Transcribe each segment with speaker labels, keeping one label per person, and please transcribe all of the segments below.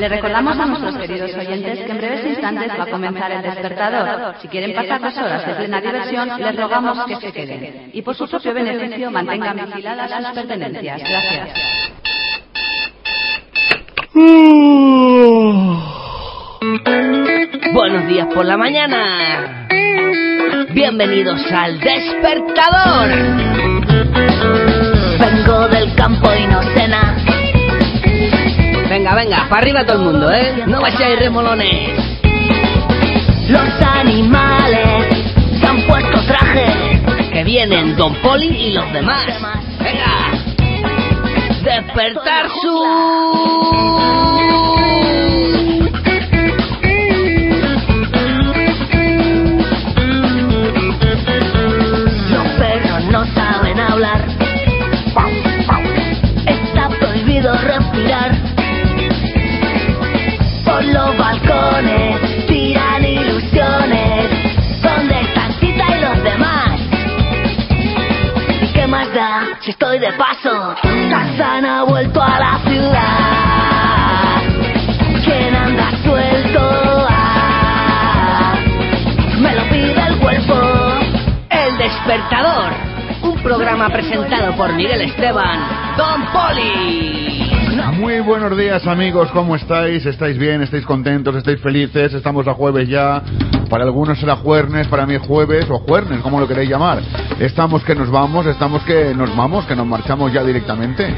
Speaker 1: Le recordamos a nuestros queridos oyentes que en breves instantes va a comenzar el despertador. Si quieren pasar dos horas de plena diversión, les rogamos que se queden. Y por su propio beneficio mantengan vigiladas sus pertenencias. Gracias.
Speaker 2: Buenos días por la mañana. Bienvenidos al despertador.
Speaker 3: Vengo del campo y no.
Speaker 2: Venga, venga, para arriba todo el mundo, ¿eh? No vayáis remolones.
Speaker 3: Los animales se han puesto traje.
Speaker 2: Que vienen Don Poli y los demás. Venga. Despertar su...
Speaker 3: si estoy de paso? Tarzán ha vuelto a la ciudad. ¿Quién anda suelto? Ah, me lo pide el cuerpo.
Speaker 2: El despertador. Un programa presentado por Miguel Esteban. Don Poli.
Speaker 4: Muy buenos días amigos, ¿cómo estáis? ¿Estáis bien? ¿Estáis contentos? ¿Estáis felices? Estamos a jueves ya. Para algunos será jueves, para mí es jueves o jueves, como lo queréis llamar. Estamos que nos vamos, estamos que nos vamos, que nos marchamos ya directamente.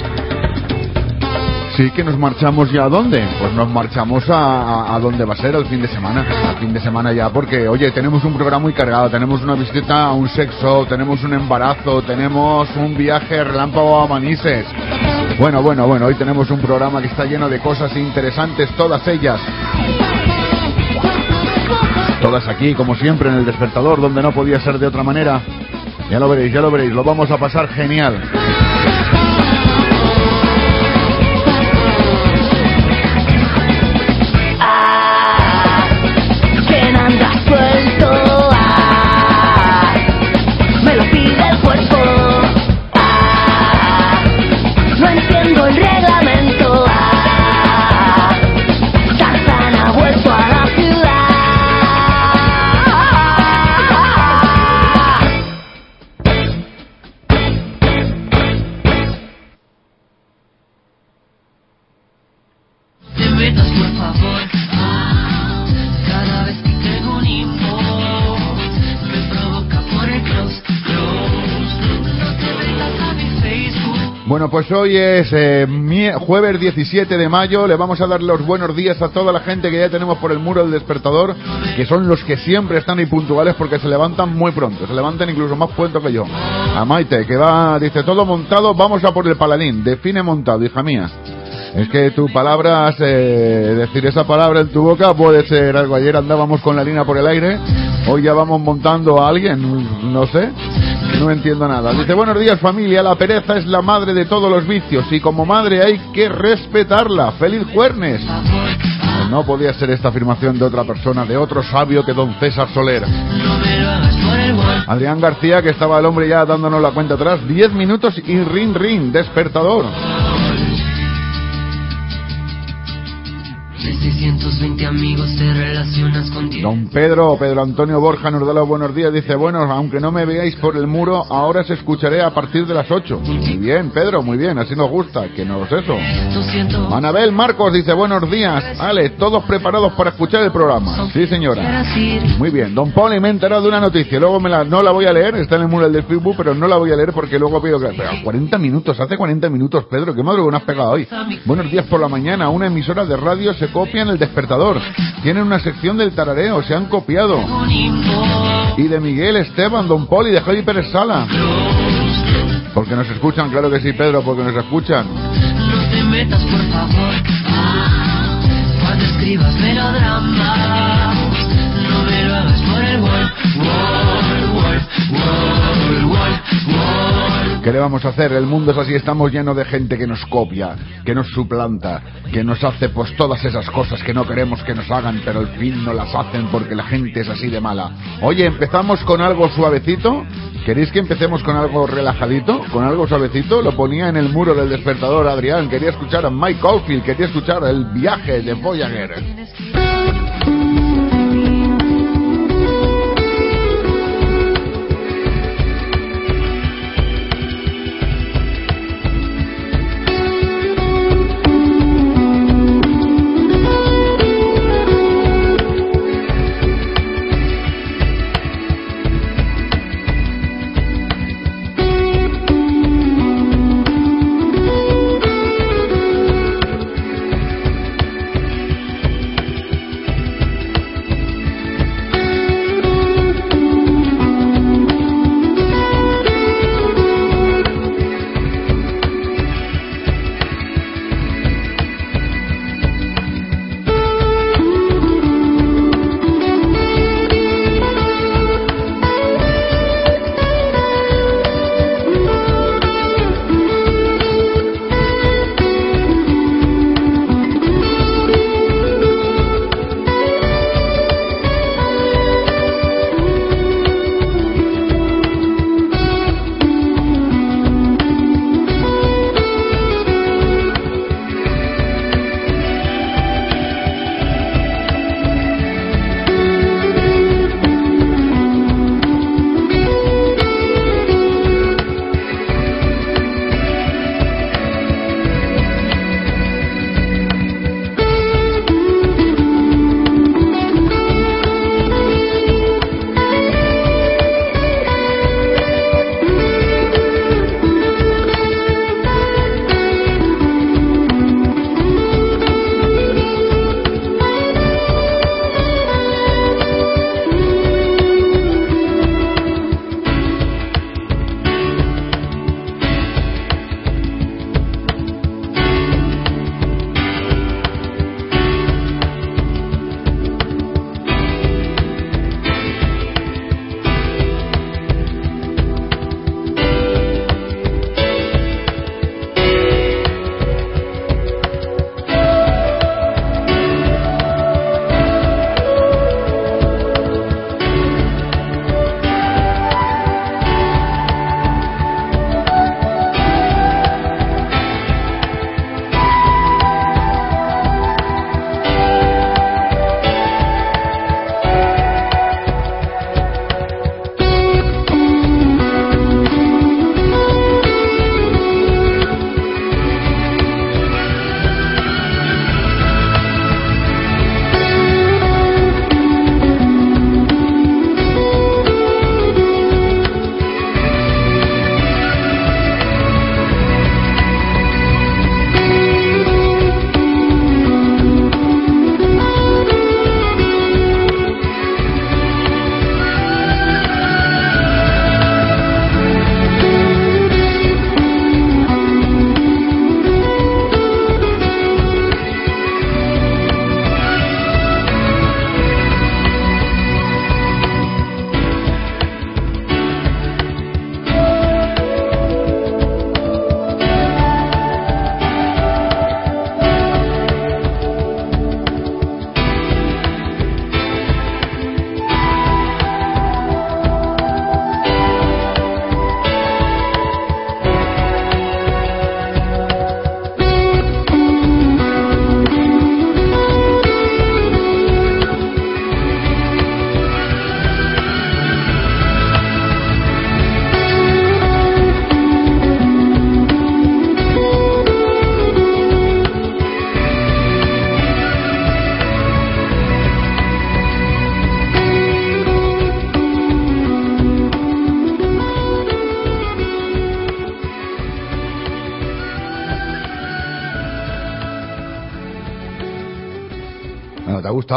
Speaker 4: Sí, que nos marchamos ya a dónde? Pues nos marchamos a, a, a dónde va a ser el fin de semana. Al fin de semana ya, porque, oye, tenemos un programa muy cargado. Tenemos una visita a un sexo, tenemos un embarazo, tenemos un viaje relámpago a Manises. Bueno, bueno, bueno, hoy tenemos un programa que está lleno de cosas interesantes, todas ellas. Todas aquí, como siempre, en el despertador, donde no podía ser de otra manera. Ya lo veréis, ya lo veréis, lo vamos a pasar genial. Hoy es eh, jueves 17 de mayo. Le vamos a dar los buenos días a toda la gente que ya tenemos por el muro del despertador, que son los que siempre están ahí puntuales porque se levantan muy pronto. Se levantan incluso más pronto que yo. A Maite, que va, dice, todo montado, vamos a por el paladín. Define montado, hija mía. Es que tu palabra, eh, decir esa palabra en tu boca puede ser algo. Ayer andábamos con la línea por el aire, hoy ya vamos montando a alguien, no sé, no entiendo nada. Dice, buenos días familia, la pereza es la madre de todos los vicios y como madre hay que respetarla. ¡Feliz jueves! No podía ser esta afirmación de otra persona, de otro sabio que don César Soler. Adrián García, que estaba el hombre ya dándonos la cuenta atrás, 10 minutos y rin rin, despertador.
Speaker 5: De 620 amigos te relacionas con 10
Speaker 4: Don Pedro, Pedro Antonio Borja nos da los buenos días. Dice, bueno, aunque no me veáis por el muro, ahora se escucharé a partir de las 8. Muy bien, Pedro, muy bien, así nos gusta, que nos eso.
Speaker 5: 200
Speaker 4: Anabel Marcos dice, buenos días. Ale, todos preparados para escuchar el programa. Sí, señora. Muy bien, Don Poli me he enterado de una noticia, luego me la, no la voy a leer, está en el mural del Facebook, pero no la voy a leer porque luego pido que... Pero 40 minutos, hace 40 minutos, Pedro, qué madrugón has pegado hoy. Buenos días por la mañana, una emisora de radio se copia en el despertador. Tienen una sección del tarareo, se han copiado. Y de Miguel Esteban, Don Poli, de Javi Pérez Sala. Porque nos escuchan, claro que sí, Pedro, porque nos escuchan.
Speaker 5: No te metas por favor ah, Cuando escribas melodramas No me lo hagas por el
Speaker 4: ¿Qué le vamos a hacer? El mundo es así, estamos llenos de gente que nos copia, que nos suplanta, que nos hace pues todas esas cosas que no queremos que nos hagan, pero al fin no las hacen porque la gente es así de mala. Oye, empezamos con algo suavecito, ¿Queréis que empecemos con algo relajadito? ¿Con algo suavecito? Lo ponía en el muro del despertador Adrián. Quería escuchar a Mike Oldfield, quería escuchar el viaje de Voyager.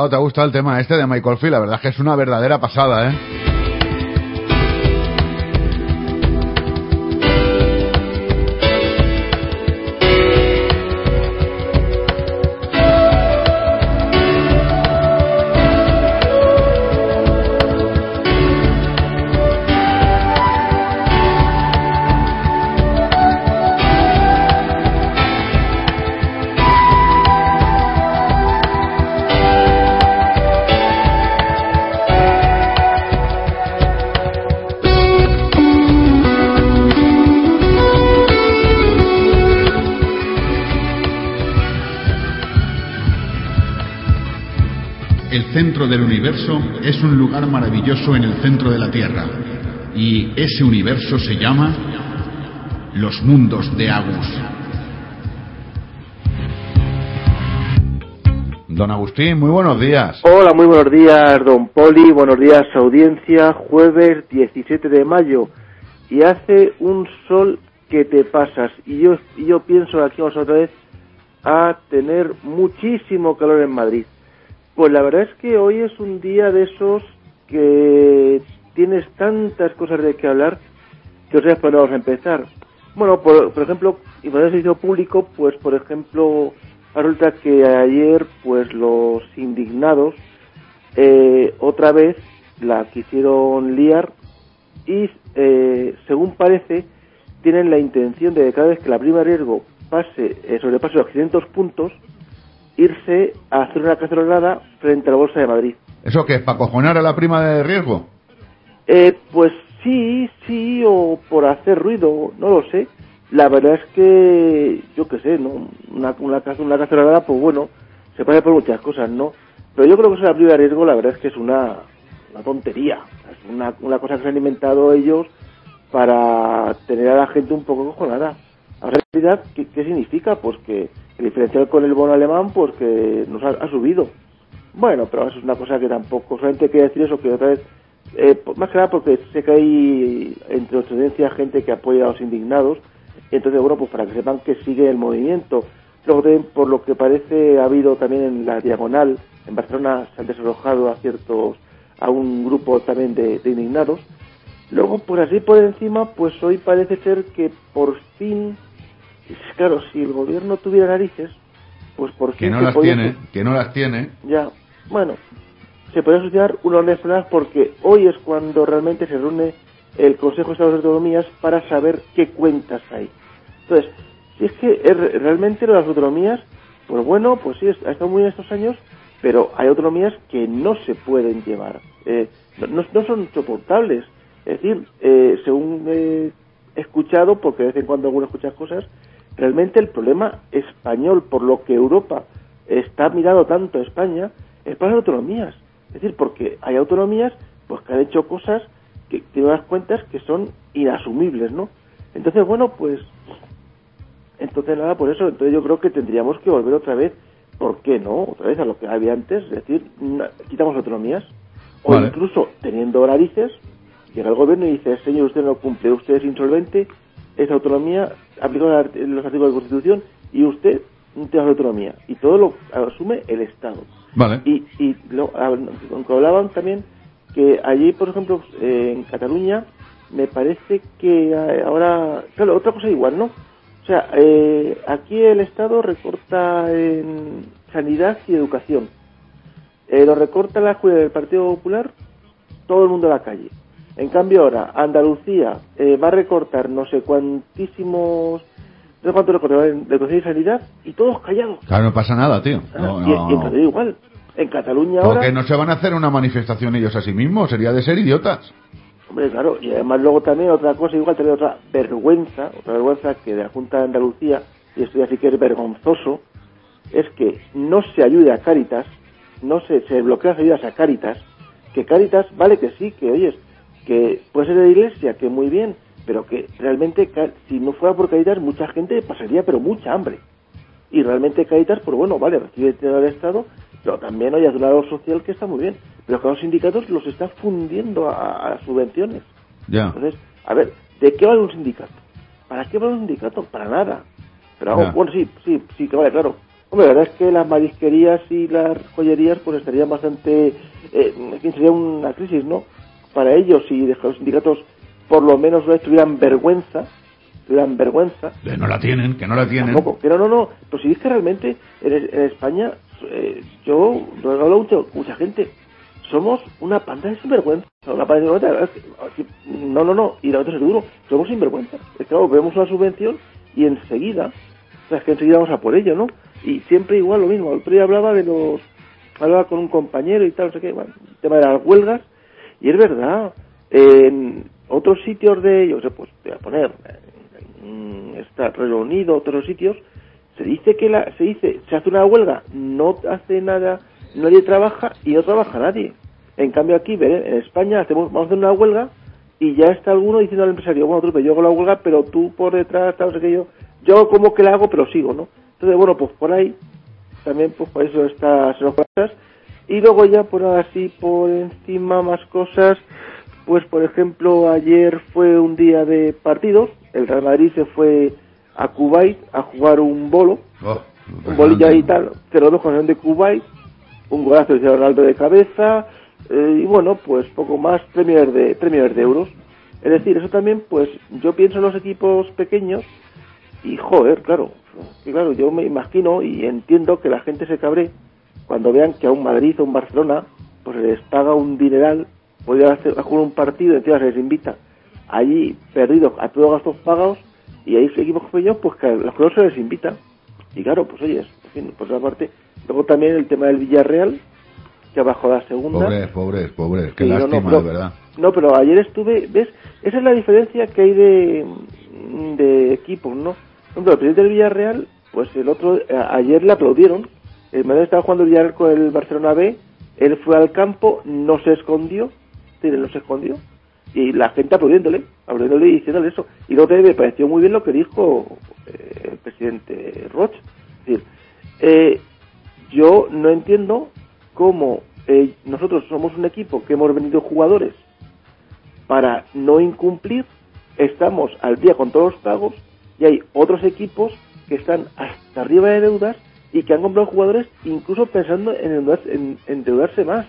Speaker 4: Te ha gustado el tema este de Michael Field? La verdad es que es una verdadera pasada, ¿eh?
Speaker 6: Es un lugar maravilloso en el centro de la Tierra. Y ese universo se llama los mundos de Agus.
Speaker 4: Don Agustín, muy buenos días.
Speaker 7: Hola, muy buenos días, don Poli. Buenos días, audiencia. Jueves 17 de mayo. Y hace un sol que te pasas. Y yo, y yo pienso aquí vamos otra vez a tener muchísimo calor en Madrid. Pues la verdad es que hoy es un día de esos que tienes tantas cosas de que hablar que os dónde vamos a empezar. Bueno, por, por ejemplo, y por el servicio público, pues por ejemplo, resulta que ayer, pues los indignados eh, otra vez la quisieron liar y, eh, según parece, tienen la intención de que cada vez que la prima de riesgo pase, eh, sobrepase los 500 puntos, irse a hacer una cacerolada frente a la Bolsa de Madrid.
Speaker 4: ¿Eso qué? ¿Para cojonar a la prima de riesgo?
Speaker 7: Eh, pues sí, sí, o por hacer ruido, no lo sé. La verdad es que, yo qué sé, ¿no? Una, una, una cacerolada, pues bueno, se puede por muchas cosas, ¿no? Pero yo creo que eso de la prima de riesgo, la verdad es que es una, una tontería. Es una, una cosa que se han inventado ellos para tener a la gente un poco cojonada. En realidad, ¿qué, qué significa? Pues que el diferencial con el bono alemán, pues que nos ha, subido. Bueno, pero eso es una cosa que tampoco, solamente quería decir eso, que otra vez, eh, más que nada porque sé que hay entre nuestra audiencia gente que apoya a los indignados, entonces, bueno, pues para que sepan que sigue el movimiento. Luego también, por lo que parece, ha habido también en la diagonal, en Barcelona se han desalojado a ciertos, a un grupo también de, de indignados. Luego, por así por encima, pues hoy parece ser que por fin, claro, si el gobierno tuviera narices, pues por
Speaker 4: Que
Speaker 7: fin
Speaker 4: no las
Speaker 7: podía-
Speaker 4: tiene, que no las tiene.
Speaker 7: ya, bueno, se puede asociar una orden nacional porque hoy es cuando realmente se reúne el Consejo de Estados de Autonomías para saber qué cuentas hay. Entonces, si es que realmente las autonomías, pues bueno, pues sí, ha estado muy bien estos años, pero hay autonomías que no se pueden llevar, eh, no, no- no son soportables. Es decir, eh, según he escuchado, porque de vez en cuando alguno escucha cosas, realmente el problema español, por lo que Europa está mirando tanto a España, es para las autonomías. Es decir, porque hay autonomías pues que han hecho cosas que tienen unas cuentas que son inasumibles, ¿no? Entonces, bueno, pues entonces nada, por eso, entonces yo creo que tendríamos que volver otra vez, ¿por qué no? Otra vez a lo que había antes, es decir, na- quitamos autonomías, o
Speaker 4: Vale.
Speaker 7: incluso teniendo narices, llega el gobierno y dice, señor, usted no cumple, usted es insolvente, esa autonomía, aplica los art- los artículos de Constitución y usted no tiene autonomía. Y todo lo asume el Estado.
Speaker 4: Vale.
Speaker 7: Y, y lo, ah, hablaban también que allí, por ejemplo, eh, en Cataluña, me parece que eh, ahora, claro, otra cosa igual, ¿no? O sea, eh, aquí el Estado recorta en sanidad y educación. Eh, lo recorta la Junta del Partido Popular, todo el mundo a la calle. En cambio ahora, Andalucía eh, va a recortar no sé cuantísimos, no sé cuánto recorta en educación y sanidad, y todos callados.
Speaker 4: Claro, no pasa nada, tío. No,
Speaker 7: y, y en. Cataluña igual. En Cataluña ahora...
Speaker 4: Porque no se van a hacer una manifestación ellos a sí mismos, sería de ser idiotas.
Speaker 7: Hombre, claro, y además luego también otra cosa, igual también otra vergüenza, otra vergüenza que de la Junta de Andalucía, y esto ya sí que es vergonzoso, es que no se ayude a Cáritas, no se, se bloquea las ayudas a Cáritas, que Cáritas, vale que sí, que oyes, que puede ser de la iglesia, que muy bien, pero que realmente si no fuera por Cáritas mucha gente pasaría pero mucha hambre. Y realmente Cáritas, pues bueno, vale, recibe dinero del Estado, pero también hay un lado social que está muy bien. Pero que los sindicatos los está fundiendo a, a subvenciones.
Speaker 4: Ya.
Speaker 7: Entonces, a ver, ¿de qué vale un sindicato? ¿Para qué vale un sindicato? Para nada. Pero bueno, sí, sí, sí, que vale, claro. Hombre, la verdad es que las marisquerías y las joyerías pues estarían bastante... Eh, sería una crisis, ¿no? Para ellos, si los sindicatos por lo menos una vez tuvieran vergüenza, tuvieran vergüenza,
Speaker 4: Que no la tienen, que no la tienen.
Speaker 7: Tampoco. Pero no, no. Pero si es que realmente en, en España, eh, yo lo he hablado mucho, mucha gente, somos una panda de sinvergüenza. Una panda de sinvergüenza. No, no, no. Y la otra es duro. Somos sinvergüenza. Es que claro, vemos una subvención y enseguida, o sea, es que enseguida vamos a por ello, ¿no? Y siempre igual lo mismo. El otro día hablaba de los. Hablaba con un compañero y tal, no sé qué, bueno, el tema de las huelgas. Y es verdad, en otros sitios de, yo sé, pues voy a poner, está Reino Unido, otros sitios, se dice que la, se dice, se hace una huelga, no hace nada nadie trabaja y no trabaja nadie. En cambio aquí, en España hacemos, vamos a hacer una huelga y ya está alguno diciendo al empresario, bueno, yo hago la huelga, pero tú por detrás, tal, no sé qué yo, yo como que la hago, pero sigo, ¿no? Entonces, bueno, pues por ahí, también pues por eso estas cosas. Y luego ya por así, por encima, más cosas, pues por ejemplo, ayer fue un día de partidos, el Real Madrid se fue a Kuwait a jugar un bolo,
Speaker 4: Oh,
Speaker 7: un bolillo ahí y tal, 0-2 con el de Kuwait, un golazo de Ronaldo de cabeza, eh, y bueno, pues poco más, Premier de, Premier de euros. Es decir, eso también, pues yo pienso en los equipos pequeños, y joder, claro, que claro, yo me imagino y entiendo que la gente se cabre cuando vean que a un Madrid o un Barcelona, pues se les paga un dineral, podría hacer a jugar un partido encima se les invita allí perdidos a todos gastos pagados, y hay equipos pequeños, pues que a los que no se les invita. Y claro, pues oye, en fin, por otra parte, luego también el tema del Villarreal, que bajó a la segunda.
Speaker 4: Pobres, pobres, pobres. Qué
Speaker 7: Sí, no, no,
Speaker 4: lástima,
Speaker 7: pero-
Speaker 4: de verdad.
Speaker 7: No, pero ayer estuve, ¿ves? Esa es la diferencia que hay de, de equipos, ¿no? Por ejemplo, el presidente del Villarreal, pues el otro, a- ayer le aplaudieron. El Madrid estaba jugando el con el Barcelona B, él fue al campo, no se escondió, no se escondió, y la gente aplaudiéndole, aplaudiéndole y diciéndole eso. Y luego me pareció muy bien lo que dijo eh, el presidente Roch. Es decir, eh, yo no entiendo cómo eh, nosotros somos un equipo que hemos vendido jugadores para no incumplir, estamos al día con todos los pagos y hay otros equipos que están hasta arriba de deudas y que han comprado jugadores incluso pensando en endeudarse, en endeudarse más,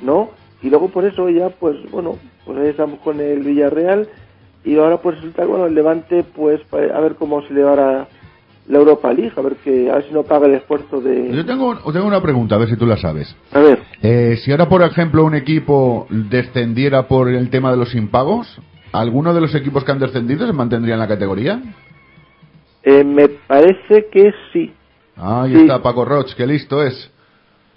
Speaker 7: ¿no? Y luego por eso ya, pues bueno, pues ahí estamos con el Villarreal y ahora pues resulta, bueno, el Levante, pues a ver cómo se le va ahora la Europa League, a ver que a ver si no paga el esfuerzo de...
Speaker 4: Yo tengo, tengo una pregunta, a ver si tú la sabes.
Speaker 7: A ver,
Speaker 4: Eh, si ahora, por ejemplo, un equipo descendiera por el tema de los impagos, ¿alguno de los equipos que han descendido se mantendría en la categoría?
Speaker 7: eh, me parece que sí.
Speaker 4: Ah, ahí
Speaker 7: Sí.
Speaker 4: está Paco Roch, qué listo es.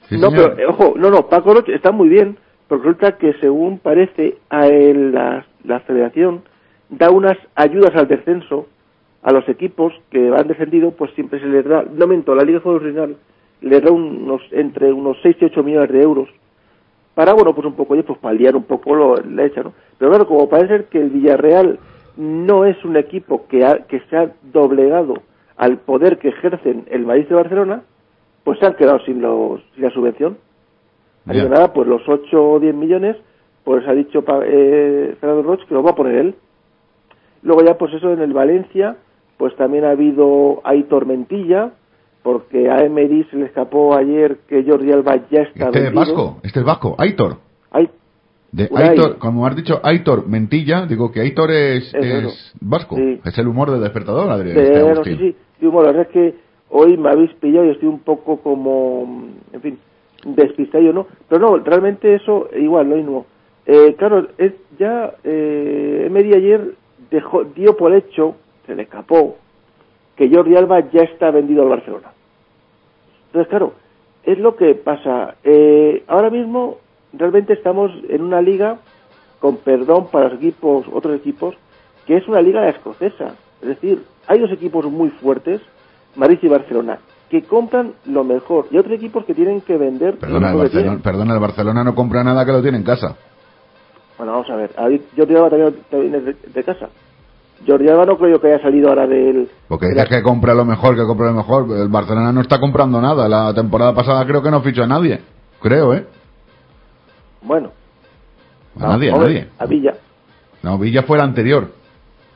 Speaker 4: Sí,
Speaker 7: no,
Speaker 4: señor.
Speaker 7: pero ojo, no, no, Paco Roche está muy bien, porque resulta que según parece a él, la, la federación da unas ayudas al descenso a los equipos que han descendido, pues siempre se les da, no miento, la Liga de Fútbol Regional les da unos, entre unos 6 y 8 millones de euros para, bueno, pues un poco, pues paliar un poco lo, la hecha, ¿no? Pero claro, como parece ser que el Villarreal no es un equipo que, ha- que se ha doblegado al poder que ejercen el Madrid de Barcelona, pues se han quedado sin, los, sin la subvención. Así que nada, pues los 8 o 10 millones, pues ha dicho eh, Fernando Roch que los va a poner él. Luego ya, pues eso en el Valencia, pues también ha habido, hay tormentilla, porque a Emery se le escapó ayer que Jordi Alba ya está
Speaker 4: Este es vasco, este es vasco, Aitor.
Speaker 7: Hay,
Speaker 4: De. Aitor, como has dicho, Aitor Mentilla, digo que Aitor es,
Speaker 7: Es
Speaker 4: es vasco.
Speaker 7: Sí.
Speaker 4: Es el humor del despertador, Adrián. este
Speaker 7: no,
Speaker 4: Agustín.
Speaker 7: sí, sí, sí, bueno, la verdad es que hoy me habéis pillado y estoy un poco como, en fin, despistado, ¿no? Pero no, realmente eso igual, lo mismo. Eh, claro, es ya eh, Emery ayer dejó, dio por hecho, se le escapó, que Jordi Alba ya está vendido al Barcelona. Entonces, claro, es lo que pasa. Eh, ahora mismo realmente estamos en una liga, con perdón para los equipos, otros equipos, que es una liga escocesa. Es decir, hay dos equipos muy fuertes, Madrid y Barcelona, que compran lo mejor y otros equipos que tienen que vender
Speaker 4: Perdona, el Barcelona, perdona, el Barcelona no compra nada que lo tiene en casa.
Speaker 7: Bueno, vamos a ver. Jordi Alba también, también de, de casa. Jordi Alba no creo que haya salido ahora del...
Speaker 4: Porque dices que compra lo mejor, que compra lo mejor. El Barcelona no está comprando nada. La temporada pasada creo que no fichó a nadie. Creo, ¿eh?
Speaker 7: Bueno,
Speaker 4: A nadie, a nadie.
Speaker 7: A Villa.
Speaker 4: No, Villa fue el anterior.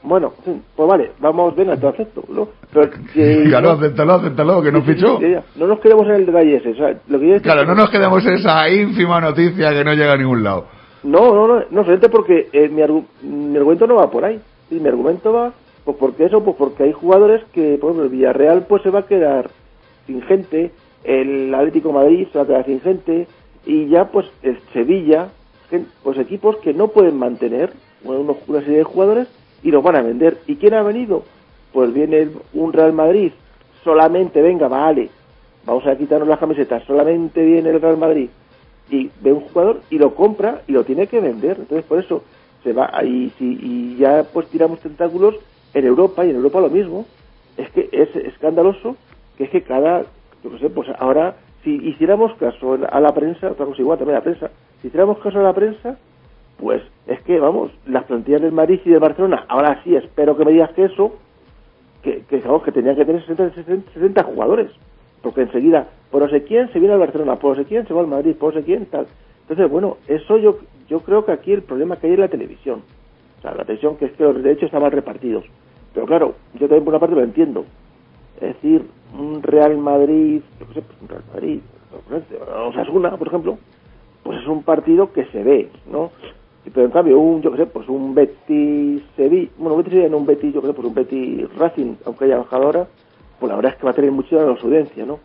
Speaker 7: Bueno, pues vale, vamos, venga, te acepto, ¿no? Pero que-
Speaker 4: Claro, acéptalo, acéptalo, que no
Speaker 7: Sí,
Speaker 4: fichó.
Speaker 7: sí. No nos quedemos en el detalle ese. o sea, lo que yo
Speaker 4: Claro, no nos quedemos en esa ínfima noticia que no llega a ningún lado.
Speaker 7: No, no, no, no, solamente porque eh, mi, argu- mi argumento no va por ahí. Y mi argumento va, pues porque eso, pues porque hay jugadores que, por ejemplo, el Villarreal pues se va a quedar sin gente, el Atlético de Madrid se va a quedar sin gente, y ya pues el Sevilla, pues equipos que no pueden mantener una serie de jugadores y los van a vender. ¿Y quién ha venido? Pues viene un Real Madrid, solamente, venga, vale, vamos a quitarnos las camisetas, solamente viene el Real Madrid y ve un jugador y lo compra y lo tiene que vender. Entonces, por eso se va ahí si, y ya pues tiramos tentáculos en Europa y en Europa lo mismo. Es que es escandaloso que es que cada, yo qué sé, pues ahora si hiciéramos caso a la prensa, otra cosa igual también a la prensa, si hiciéramos caso a la prensa, pues es que, vamos, las plantillas del Madrid y del Barcelona, ahora sí, espero que me digas que eso, que, que, que tenían que tener 60, 60, 60 jugadores, porque enseguida, por no sé quién se viene al Barcelona, por no sé quién se va al Madrid, por no sé quién, tal. Entonces, bueno, eso yo, yo creo que aquí el problema que hay es la televisión. O sea, la televisión que es que los derechos están mal repartidos. Pero claro, yo también por una parte lo entiendo. Es decir, un Real Madrid, yo sé, pues un Real Madrid, Osasuna, por ejemplo, pues es un partido que se ve, ¿no? Pero en cambio, un, yo qué sé, pues un Betis Sevilla, bueno, Betis Sevilla no un Betis, yo qué sé, pues un Betis Racing, aunque haya bajado ahora, pues la verdad es que va a tener la audiencia, ¿no?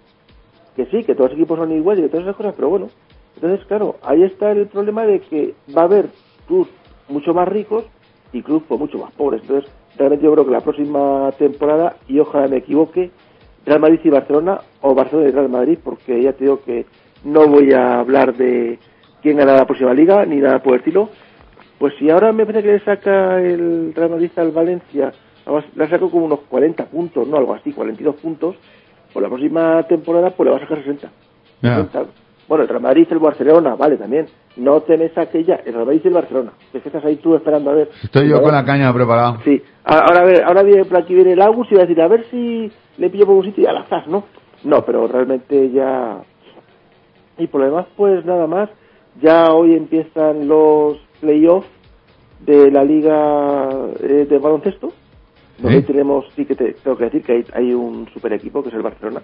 Speaker 7: Que sí, que todos los equipos son iguales y todas esas cosas, pero bueno. Entonces, claro, ahí está el problema de que va a haber clubs mucho más ricos y clubes pues, mucho más pobres. Entonces, realmente yo creo que la próxima temporada, y ojalá me equivoque, Real Madrid y Barcelona, o Barcelona y Real Madrid, porque ya te digo que no voy a hablar de quién gana la próxima liga, ni nada por el estilo. Pues si ahora me parece que le saca el Real Madrid al Valencia, le saco como unos 40 puntos, no algo así, 42 puntos, pues la próxima temporada pues le va a sacar 60.
Speaker 4: Ya.
Speaker 7: 60. Bueno, el Real Madrid y el Barcelona, vale, también. No te me saque ya el Real Madrid y el Barcelona. Es que estás ahí tú esperando a ver.
Speaker 4: Estoy yo con la caña preparada.
Speaker 7: Sí, ahora, a ver, ahora viene por aquí viene el Agus y va a decir, a ver si le pillo por un sitio y al azar, ¿no? No, pero realmente ya... Y por lo demás, pues nada más, ya hoy empiezan los playoffs de la liga eh, de baloncesto, donde
Speaker 4: ¿Sí?
Speaker 7: tenemos, sí que te, tengo que decir que hay, hay un super equipo que es el Barcelona.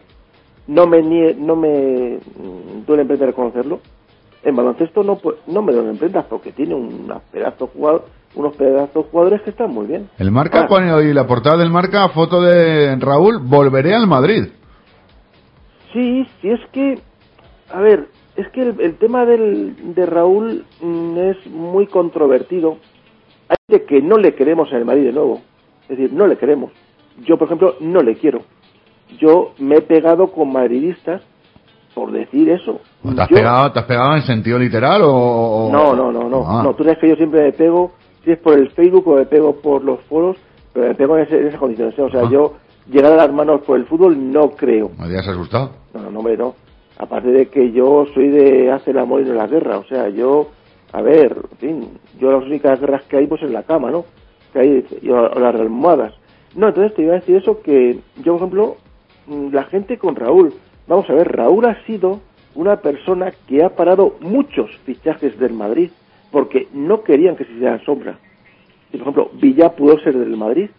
Speaker 7: No me no me mm, duele en prenda reconocerlo. En baloncesto no no me duele en prenda porque tiene unos pedazos jugadores, unos pedazos jugadores que están muy bien.
Speaker 4: El marca
Speaker 7: Ahora,
Speaker 4: pone hoy la portada del marca, foto de Raúl, volveré al Madrid.
Speaker 7: Sí, sí, es que, a ver, es que el, el tema del, de Raúl mm, es muy controvertido. Hay gente que no le queremos en el Madrid de nuevo. Es decir, no le queremos. Yo, por ejemplo, no le quiero. Yo me he pegado con madridistas por decir eso.
Speaker 4: ¿Te has,
Speaker 7: Yo-
Speaker 4: pegado, ¿Te has pegado en sentido literal o...?
Speaker 7: No, no, no, no.
Speaker 4: Ah.
Speaker 7: No, tú sabes que yo siempre me pego, si es por el Facebook o me pego por los foros, pero me pego en, ese- en esas condiciones. O sea,
Speaker 4: Ah.
Speaker 7: yo llegar a las manos por el fútbol no creo.
Speaker 4: ¿Me habías asustado?
Speaker 7: No, no, hombre, no. Aparte de que yo soy de hacer el amor y no la guerra. O sea, yo, a ver, en fin, yo las únicas guerras que hay pues en la cama, ¿no? Que hay, o las almohadas. No, entonces te iba a decir eso que yo, por ejemplo, la gente con Raúl, vamos a ver, Raúl ha sido una persona que ha parado muchos fichajes del Madrid porque no querían que se hicieran sombra. Y, por ejemplo, Villa pudo ser del Madrid,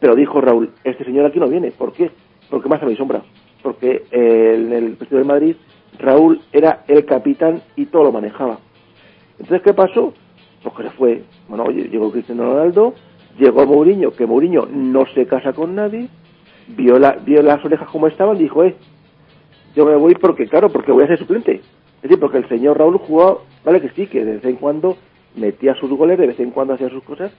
Speaker 7: pero dijo Raúl, este señor aquí no viene. ¿Por qué? Porque más a mi sombra. Porque eh, en el partido del Madrid, Raúl era el capitán y todo lo manejaba. Entonces, ¿qué pasó? Pues que se fue. Bueno, llegó Cristiano Ronaldo, llegó Mourinho, que Mourinho no se casa con nadie, vio, la, vio las orejas como estaban, dijo, eh, yo me voy porque, claro, porque voy a ser suplente. Es decir, porque el señor Raúl jugaba, vale que sí, que de vez en cuando metía sus goles, de vez en cuando hacía sus cosas,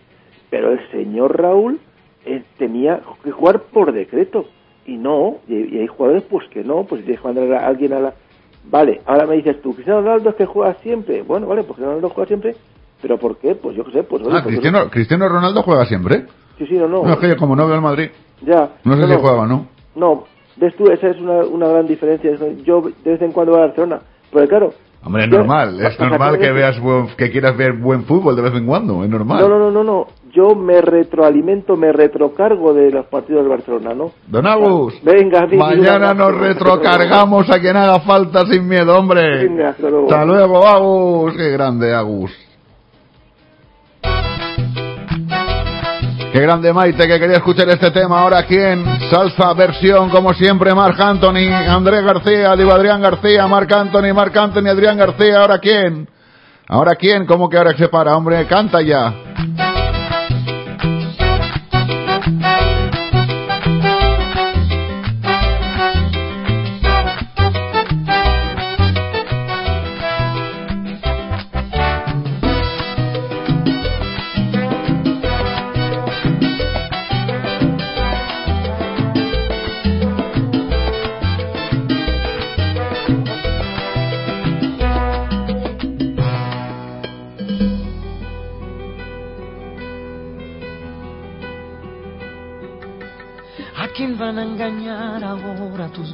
Speaker 7: pero el señor Raúl eh, tenía que jugar por decreto. Y no, y, y hay jugadores pues que no, pues si tienes que mandar a alguien a la... Vale, ahora me dices tú, Cristiano Ronaldo es que juega siempre. Bueno, vale, pues Cristiano Ronaldo juega siempre, pero ¿por qué? Pues yo qué sé, pues...
Speaker 4: Ah,
Speaker 7: pues,
Speaker 4: Cristiano, Cristiano Ronaldo juega siempre.
Speaker 7: Sí, sí, no, no.
Speaker 4: No, es que yo como no veo el Madrid,
Speaker 7: Ya.
Speaker 4: no sé si juega o no.
Speaker 7: No, ves tú, esa es una, una gran diferencia. Yo de vez en cuando voy a Barcelona, pero claro...
Speaker 4: Hombre, es
Speaker 7: yo-
Speaker 4: normal, es normal que veas buen- que quieras ver buen fútbol de vez en cuando, es normal.
Speaker 7: No, no, no, no, no. Yo me retroalimento, me retrocargo de los partidos del Barcelona, ¿no?
Speaker 4: Don Agus,
Speaker 7: Venga,
Speaker 4: mañana nos retrocargamos a quien haga falta sin miedo, hombre.
Speaker 7: Venga, hasta luego.
Speaker 4: Hasta luego, Agus. Qué grande, Agus. Qué grande Maite que quería escuchar este tema. Ahora quién? Salsa versión, como siempre, Marc Anthony, Andrés García, digo Adrián García, Marc Anthony, Marc Anthony, Adrián García. Ahora quién? Ahora quién? ¿Cómo que ahora se para? Hombre, canta ya.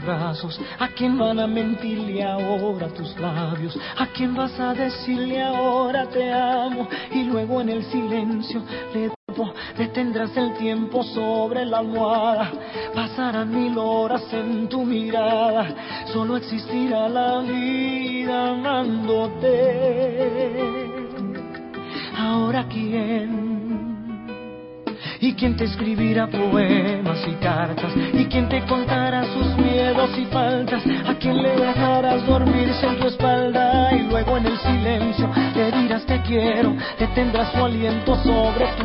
Speaker 8: ¿A quién van a mentirle ahora tus labios? ¿A quién vas a decirle ahora te amo? Y luego en el silencio le detendrás el tiempo sobre la almohada. Pasarán mil horas en tu mirada. Solo existirá la vida amándote. Ahora quién y quien te escribirá poemas y cartas, y quien te contará sus miedos y faltas, a quien le dejarás dormirse en tu espalda y luego en el silencio le dirás te quiero, detendrás su aliento sobre tu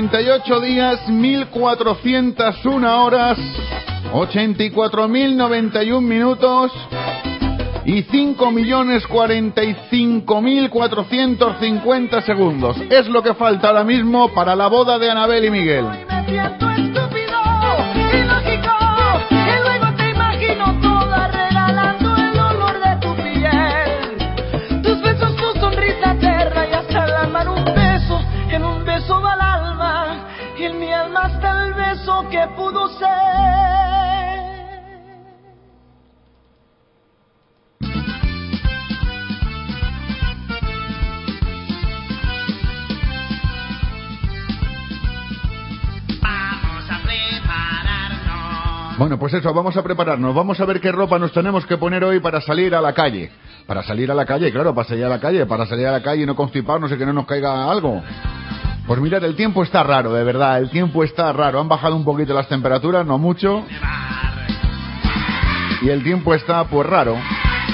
Speaker 4: 98 días, 1401 horas, 84.091 minutos y 5.045.450 segundos. Es lo que falta ahora mismo para la boda de Anabel y Miguel. Bueno, pues eso, vamos a prepararnos, vamos a ver qué ropa nos tenemos que poner hoy para salir a la calle. Para salir a la calle, claro, para salir a la calle, para salir a la calle y no constiparnos y que no nos caiga algo. Pues mirad, el tiempo está raro, de verdad, el tiempo está raro. Han bajado un poquito las temperaturas, no mucho. y el tiempo está pues raro.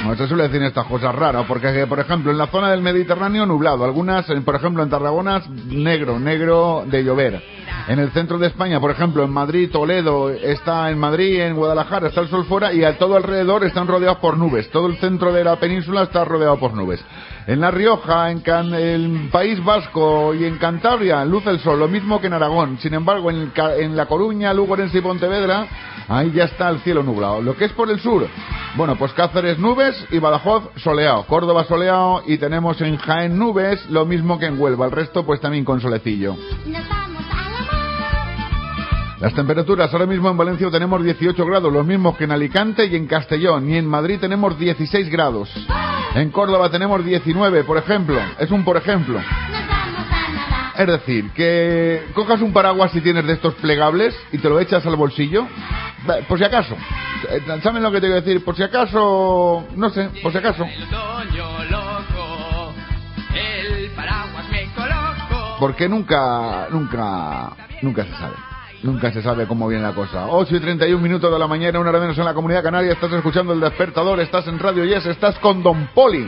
Speaker 4: No se suele decir estas cosas raras, porque por ejemplo en la zona del Mediterráneo nublado, algunas, en- por ejemplo en Tarragona negro, negro de llover. En el centro de España, por ejemplo en Madrid, Toledo, está en Madrid, en Guadalajara está el sol fuera y a todo alrededor están rodeados por nubes. Todo el centro de la península está rodeado por nubes. En La Rioja, en Can- el País Vasco y en Cantabria luce el sol, lo mismo que en Aragón. Sin embargo, en, La Coruña, Lugo, Orense y Pontevedra, ahí ya está el cielo nublado. Lo que es por el sur, bueno, pues Cáceres nubes y Badajoz soleado. Córdoba soleado y tenemos en Jaén nubes, lo mismo que en Huelva. El resto pues también con solecillo. Las temperaturas ahora mismo en Valencia tenemos 18 grados, los mismos que en Alicante y en Castellón. Y en Madrid tenemos 16 grados. En Córdoba tenemos 19, por ejemplo. Es un por ejemplo. Es decir, que cojas un paraguas si tienes de estos plegables y te lo echas al bolsillo. Por si acaso. Eh, ¿Saben lo que te voy a decir? Por si acaso... No sé, por si acaso. Porque nunca, nunca, nunca se sabe. Nunca se sabe cómo viene la cosa. 8 y 31 minutos de la mañana, una hora menos en la comunidad canaria. Estás escuchando el despertador, estás en Radio Yes, estás con Don Poli.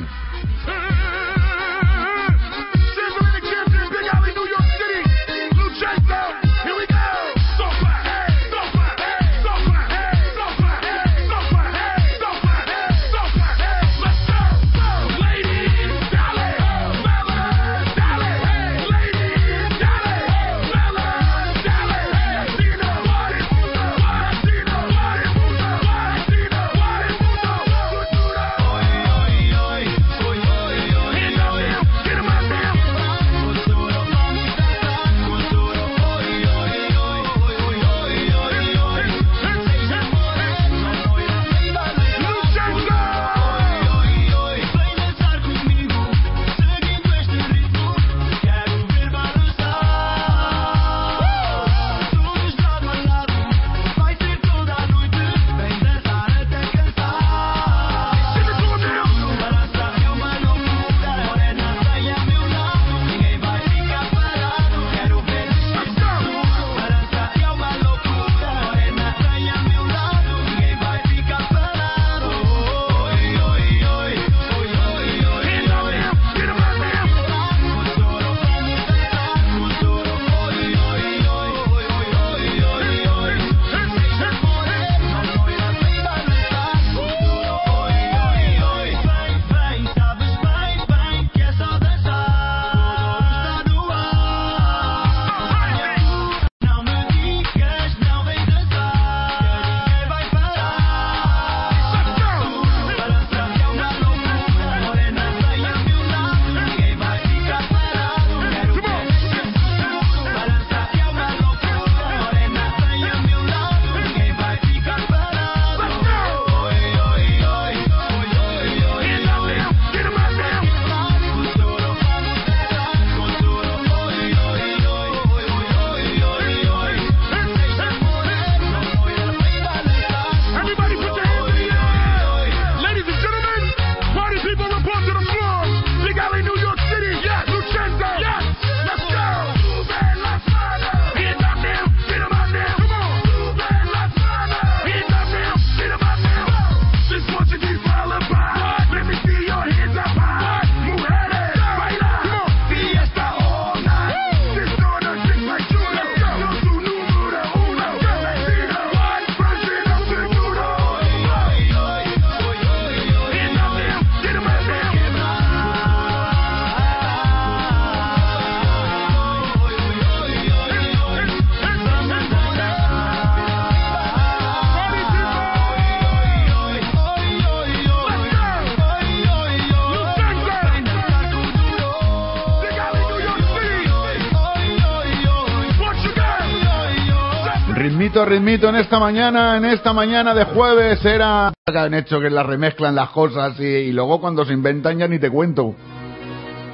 Speaker 4: Ritmito, en esta mañana, en esta mañana de jueves era han hecho que la remezclan las cosas y, y luego cuando se inventan ya ni te cuento.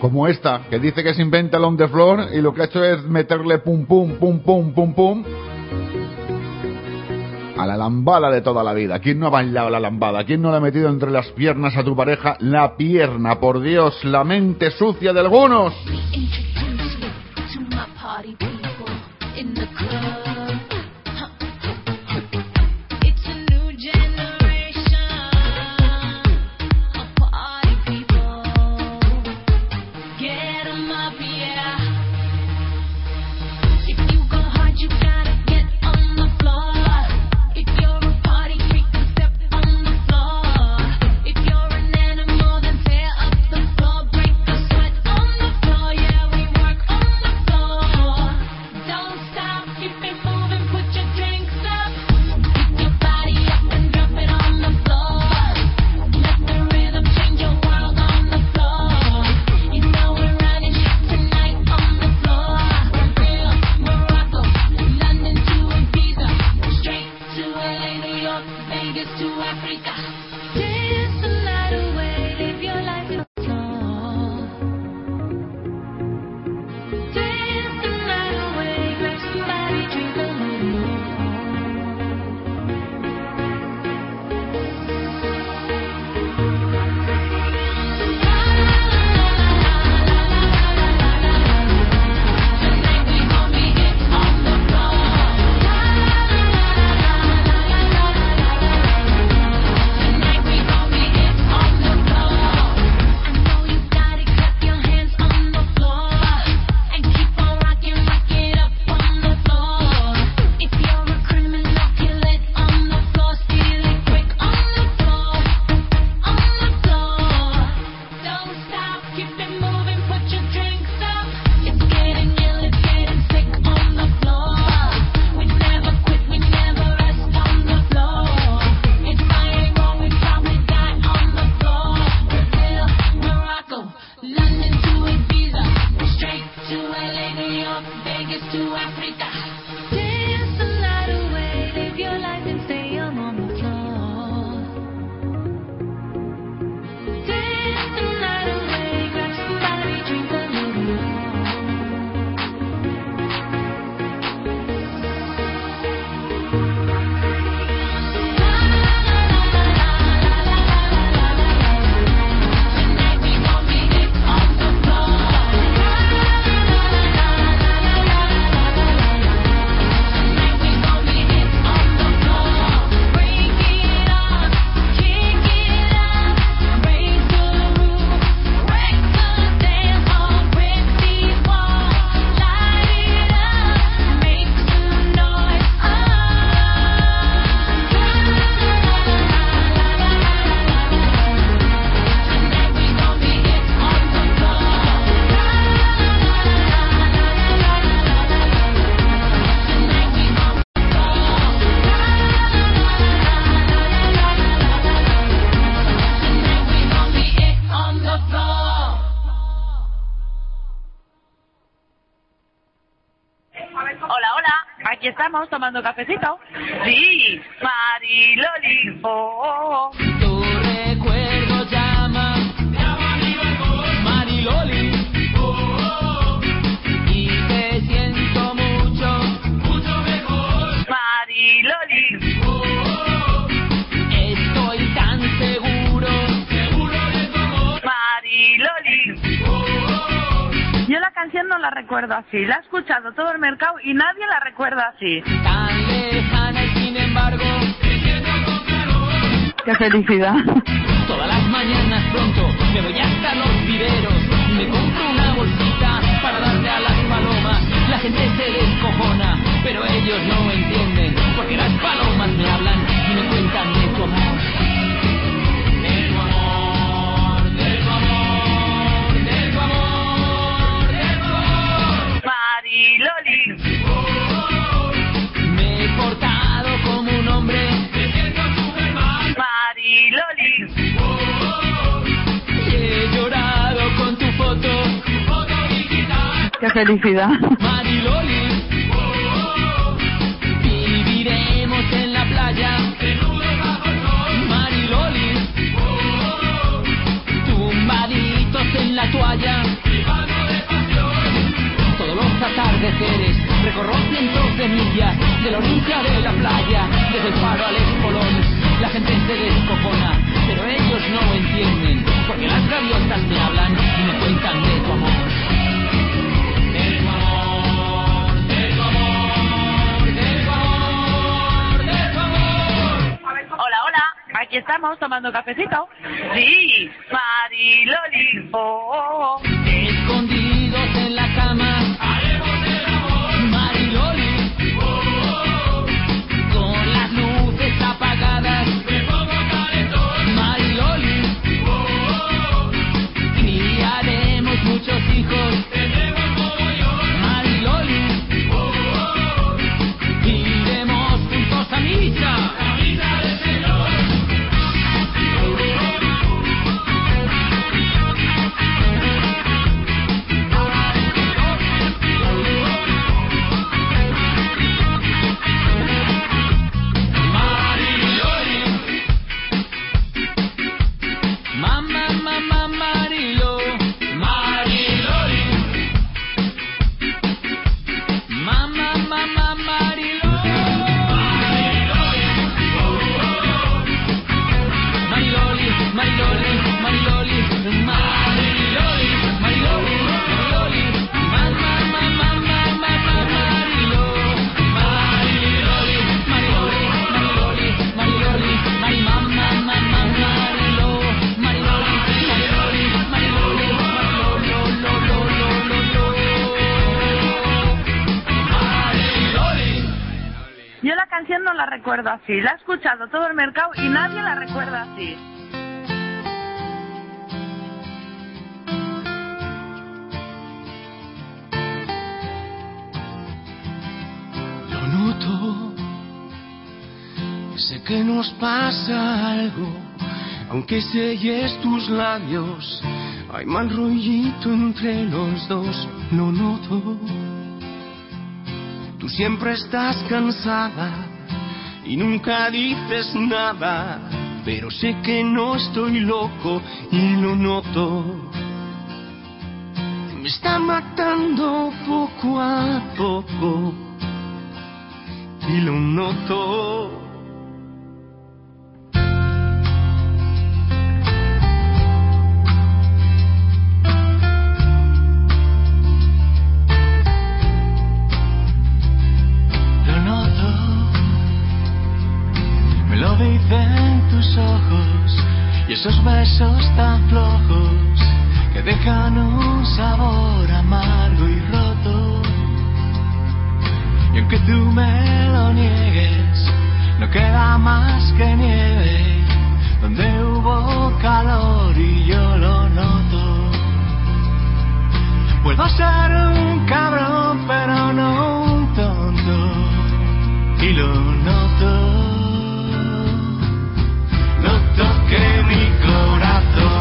Speaker 4: Como esta, que dice que se inventa el on the floor y lo que ha hecho es meterle pum pum pum pum pum pum a la lambada de toda la vida. ¿Quién no ha bailado la lambada? ¿Quién no le ha metido entre las piernas a tu pareja la pierna? Por Dios, la mente sucia de algunos.
Speaker 9: tomando cafecito. Sí, Mariloli. Oh.
Speaker 10: recuerdo
Speaker 9: así. La ha escuchado todo el mercado y nadie la recuerda así.
Speaker 10: Tan lejana y sin embargo,
Speaker 9: ¡Qué felicidad!
Speaker 10: Todas las mañanas pronto me voy hasta los viveros, me compro una bolsita para darle a las palomas. La gente se descojona, pero ellos no entienden, porque las palomas me hablan y
Speaker 9: Loli.
Speaker 10: Me he portado como un hombre, me siento Superman.
Speaker 9: Mariloli.
Speaker 10: Y he llorado con tu foto, tu foto digital.
Speaker 9: Qué felicidad.
Speaker 10: Mariloli. atardeceres, recorro cientos de millas de la orilla de la playa, desde el faro al espolón, la gente se descojona, pero ellos no entienden, porque las gaviotas me hablan y me cuentan de tu amor.
Speaker 9: aquí estamos tomando cafecito. Sí, Mariloli. Oh, oh, oh.
Speaker 10: Escondidos en la cama.
Speaker 9: Recuerdo así. La ha escuchado todo el mercado y nadie la recuerda así.
Speaker 11: Lo noto, sé que nos pasa algo, aunque selles tus labios, hay mal rollito entre los dos, lo noto. Tú siempre estás cansada y nunca dices nada, pero sé que no estoy loco y lo noto. Me está matando poco a poco y lo noto. Dicen tus ojos y esos besos tan flojos que dejan un sabor amargo y roto. Y aunque tú me lo niegues, no queda más que nieve donde hubo calor y yo lo noto. Puedo ser un cabrón, pero no un tonto. Y lo. Noto que mi corazón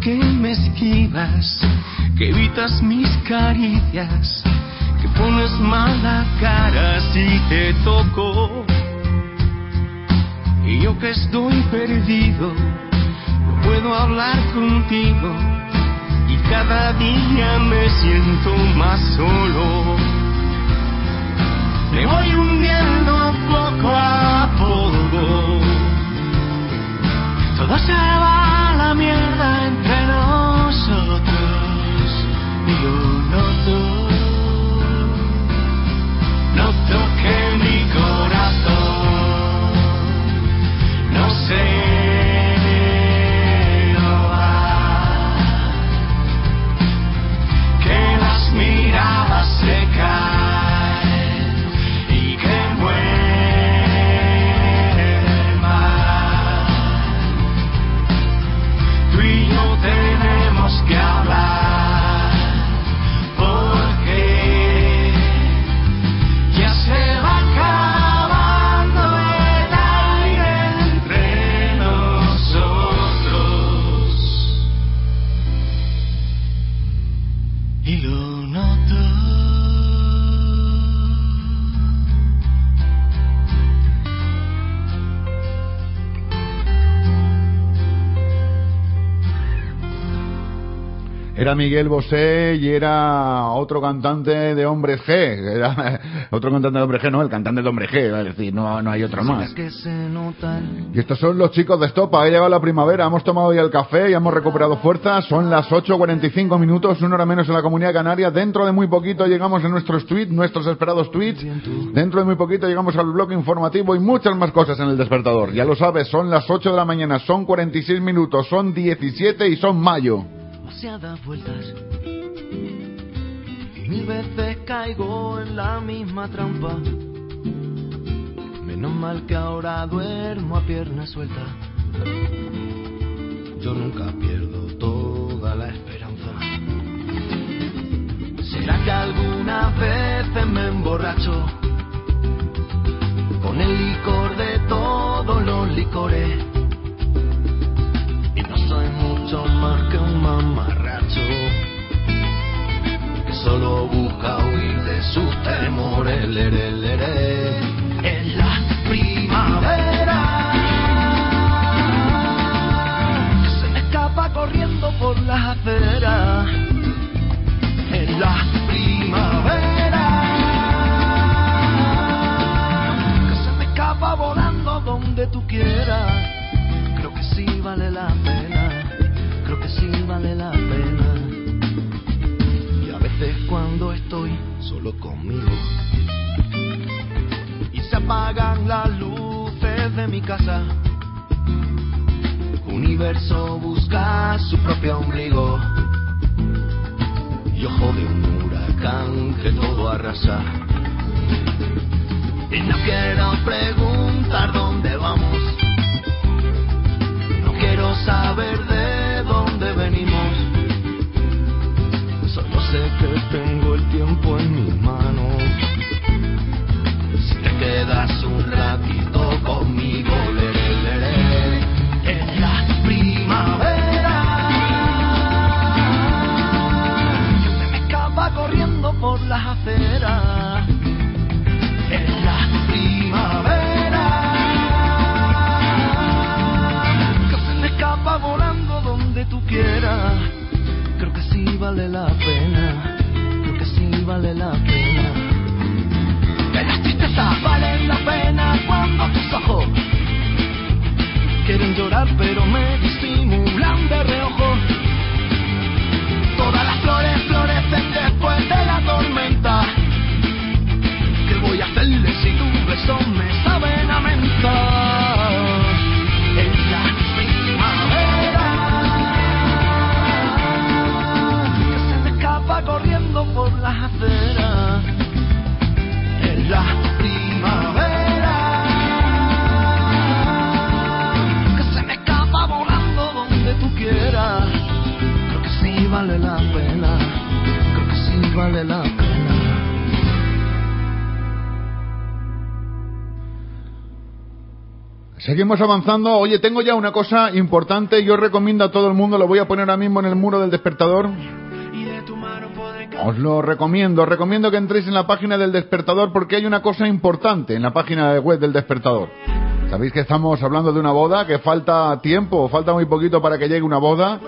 Speaker 11: que me esquivas, que evitas mis caricias, que pones mala cara si te toco. Y yo que estoy perdido, no puedo hablar contigo, y cada día me siento más solo. Me voy hundiendo poco a poco. Todo se va mierda entre nosotros. Y lo noto. Noto que mi corazón no se no va.
Speaker 4: Era Miguel Bosé y era otro cantante de Hombres G. Era otro cantante de Hombres G, no, el cantante de Hombres G, es decir, no, no hay otro más. Y estos son los chicos de Estopa. Ha llegado la primavera, hemos tomado ya el café y hemos recuperado fuerzas. Son las 8.45 minutos, una hora menos en la comunidad canaria. Dentro de muy poquito llegamos a nuestros tweets, nuestros esperados tweets. Dentro de muy poquito llegamos al bloque informativo y muchas más cosas en el despertador. Ya lo sabes, son las 8 de la mañana, son 46 minutos, son 17 y son mayo.
Speaker 11: Demasiadas vueltas mil veces caigo en la misma trampa. Menos mal que ahora duermo a pierna suelta. Yo nunca pierdo toda la esperanza. ¿Será que algunas veces me emborracho con el licor?
Speaker 12: licores. Y no soy mucho más que un mamarracho que solo busca huir de sus temores. Lere, lere. En la primavera que se me escapa corriendo por las aceras. En la primavera que se me escapa volando donde tú quieras. Creo que sí vale la pena, sí vale la pena. Y a veces cuando estoy solo conmigo y se apagan las luces de mi casa, universo busca su propio ombligo y ojo de un huracán que todo arrasa. Y no quiero preguntar dónde vamos. Saber de dónde venimos. Solo sé que tengo el tiempo en mis manos.
Speaker 4: Seguimos avanzando. Oye, tengo ya una cosa importante. Yo recomiendo a todo el mundo, lo voy a poner ahora mismo en el muro del despertador. Os lo recomiendo. Recomiendo que entréis en la página del despertador porque hay una cosa importante en la página web del despertador. Sabéis que estamos hablando de una boda, que falta tiempo, falta muy poquito para que llegue una boda,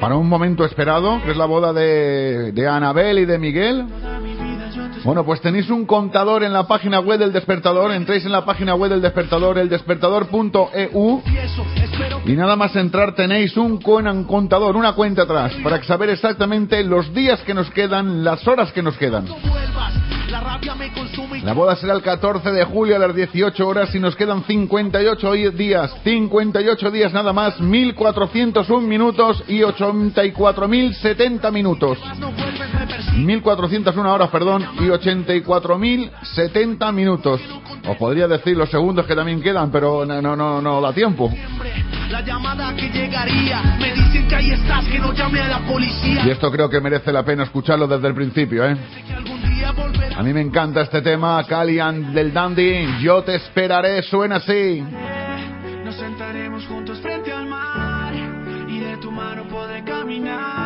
Speaker 4: para un momento esperado, que es la boda de, de Anabel y de Miguel. Bueno, pues tenéis un contador en la página web del despertador, entréis en la página web del despertador, eldespertador.eu, y nada más entrar tenéis un con- contador, una cuenta atrás, para saber exactamente los días que nos quedan, las horas que nos quedan.
Speaker 12: La
Speaker 4: boda será el 14 de julio a las 18 horas y nos quedan 58 hoy- días, 58 días nada más, 1401 minutos y 84.070 minutos. 1401 horas, perdón, y 84.070 minutos. Os podría decir los segundos que también quedan, pero no, no, no, no da tiempo.
Speaker 12: la llamada que llegaría. Me dicen que ahí estás, que no llame a la policía.
Speaker 4: Y esto creo que merece la pena escucharlo desde el principio, ¿eh? A mí me encanta este tema, Calian del Dandy, Yo te esperaré, suena así.
Speaker 12: Nos sentaremos juntos frente al mar y de tu mano podré caminar.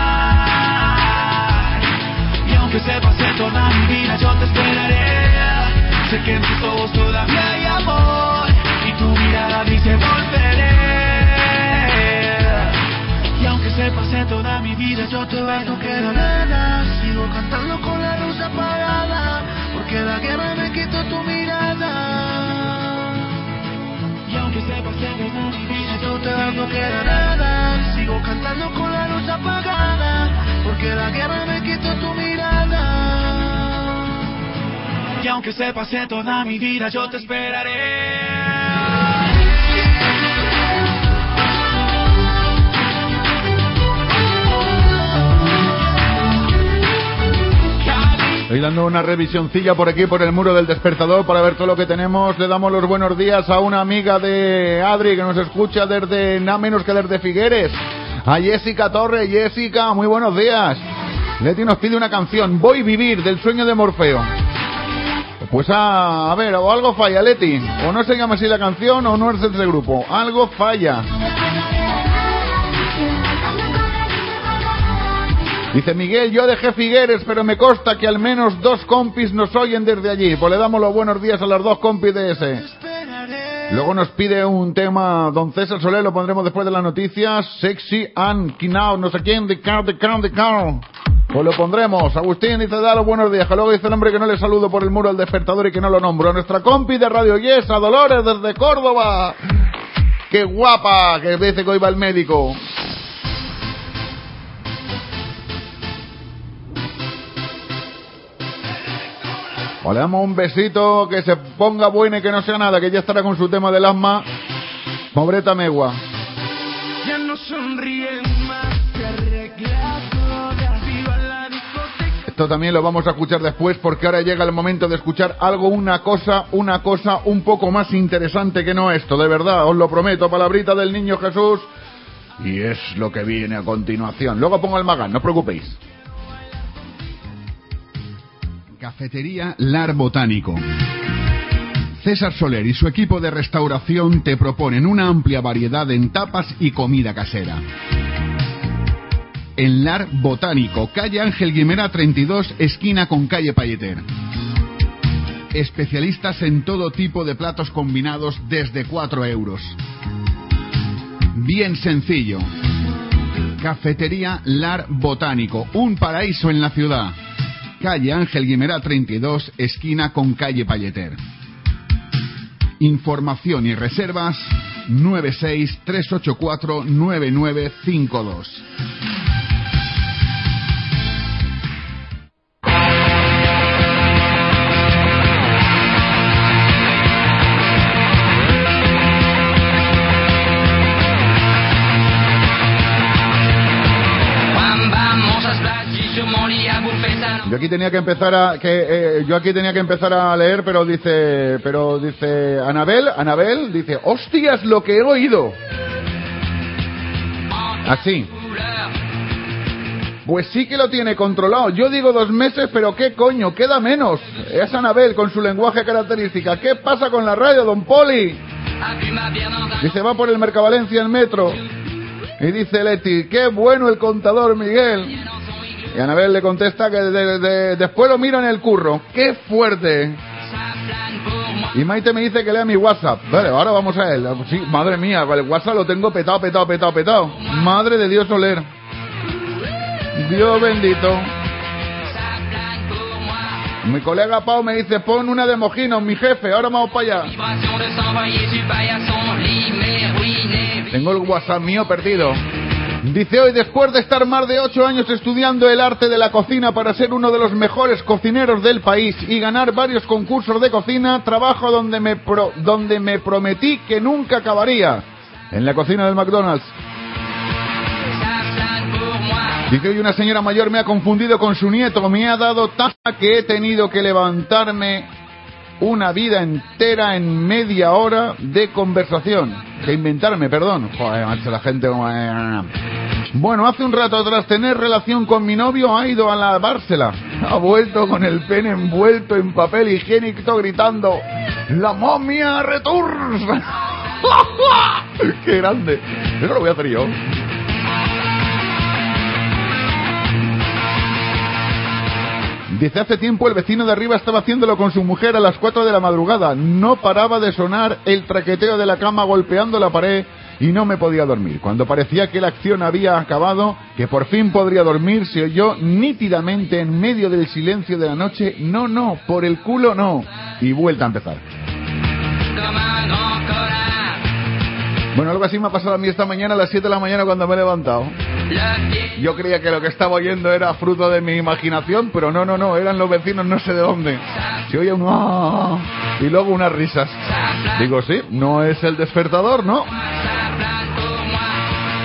Speaker 13: Aunque se pase toda mi vida, yo te esperaré. Sé que en tus ojos todavía hay amor. Y tu mirada dice volveré. Y aunque se pase toda mi vida, yo te no queda nada. Sigo cantando con la luz apagada. Porque la guerra me quitó tu mirada. Y aunque se pase toda mi vida, yo te no queda nada. Sigo cantando con la luz apagada. Porque la guerra me quitó tu mirada. Y aunque se pase toda mi vida, yo te esperaré.
Speaker 4: Estoy dando una revisioncilla por aquí, por el muro del despertador, para ver todo lo que tenemos. Le damos los buenos días a una amiga de Adri que nos escucha desde nada menos que desde Figueres. A Jessica Torres. Jessica, muy buenos días. Leti nos pide una canción, Voy vivir, del sueño de Morfeo. Pues a, a ver, o algo falla, Leti. O no se llama así la canción o no es ese grupo. Algo falla. Dice Miguel, yo dejé Figueres, pero me consta que al menos dos compis nos oyen desde allí. Pues le damos los buenos días a los dos compis de ese. Luego nos pide un tema, don César Soler, lo pondremos después de las noticias. Sexy and Kinao, no sé quién, de car, de car, de car. Pues lo pondremos. Agustín dice, da los buenos días. Luego dice el hombre que no le saludo por el muro del despertador y que no lo nombro. Nuestra compi de Radio Yes, a Dolores, desde Córdoba. ¡Qué guapa! Que dice que hoy va el médico. O le damos un besito, que se ponga buena y que no sea nada, que ya estará con su tema del asma. Pobreta megua.
Speaker 13: Ya no sonríen más.
Speaker 4: Esto también lo vamos a escuchar después porque ahora llega el momento de escuchar algo, una cosa, una cosa un poco más interesante que no esto, de verdad, os lo prometo, palabrita del niño Jesús. Y es lo que viene a continuación. Luego pongo el magán, no os preocupéis.
Speaker 5: Cafetería Lar Botánico. César Soler y su equipo de restauración te proponen una amplia variedad en tapas y comida casera. En Lar Botánico, calle Ángel Guimera 32, esquina con calle Payeter. Especialistas en todo tipo de platos combinados desde 4 euros. Bien sencillo. Cafetería Lar Botánico, un paraíso en la ciudad. Calle Ángel Guimera 32, esquina con calle Payeter. Información y reservas 96-384-9952.
Speaker 4: Yo aquí tenía que empezar a que eh, yo aquí tenía que empezar a leer, pero dice, pero dice Anabel, Anabel dice, "Hostias, lo que he oído." Así. Pues sí que lo tiene controlado. Yo digo dos meses, pero qué coño, queda menos. Es Anabel con su lenguaje característica. ¿Qué pasa con la radio, don Poli? Dice, va por el Mercavalencia en metro. Y dice Leti, qué bueno el contador, Miguel. Y Anabel le contesta que de- de- después lo miro en el curro. ¡Qué fuerte! Y Maite me dice que lea mi WhatsApp. Vale, ahora vamos a él. Sí, madre mía, el WhatsApp lo tengo petado, petado, petado, petado. Madre de Dios Soler. Dios bendito. Mi colega Pau me dice, pon una de Mojino, mi jefe, ahora vamos para allá. Tengo el WhatsApp mío perdido. Dice hoy, después de estar más de ocho años estudiando el arte de la cocina para ser uno de los mejores cocineros del país y ganar varios concursos de cocina, trabajo donde me, pro- donde me prometí que nunca acabaría. En la cocina del McDonald's. Dice hoy una señora mayor me ha confundido con su nieto, me ha dado tanta que he tenido que levantarme una vida entera en media hora de conversación. Que inventarme, perdón. Joder, macho, la gente... como- Bueno, hace un rato tras tener relación con mi novio ha ido a lavársela. Ha vuelto con el pene envuelto en papel higiénico gritando ¡La momia returns! ¡Qué grande! Eso lo voy a hacer yo. Dice, hace tiempo el vecino de arriba estaba haciéndolo con su mujer a las 4 de la madrugada. No paraba de sonar el traqueteo de la cama golpeando la pared y no me podía dormir. Cuando parecía que la acción había acabado, que por fin podría dormir, se oyó nítidamente en medio del silencio de la noche, no, no, por el culo no. Y vuelta a empezar. Bueno, algo así me ha pasado a mí esta mañana a las 7 de la mañana cuando me he levantado. Yo creía que lo que estaba oyendo era fruto de mi imaginación, pero no, no, no, eran los vecinos no sé de dónde. Se oye un "Ah", y luego unas risas. Digo, sí, no es el despertador, ¿no?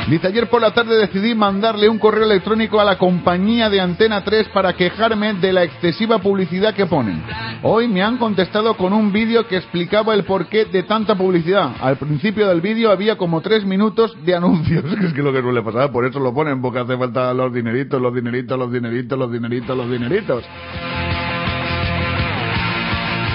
Speaker 4: Dice, ayer por la tarde decidí mandarle un correo electrónico a la compañía de Antena 3 para quejarme de la excesiva publicidad que ponen. Hoy me han contestado con un vídeo que explicaba el porqué de tanta publicidad. Al principio del vídeo había como tres minutos de anuncios, que es lo que suele pasar, por eso lo ponen, porque hace falta los dineritos, los dineritos, los dineritos, los dineritos, los dineritos.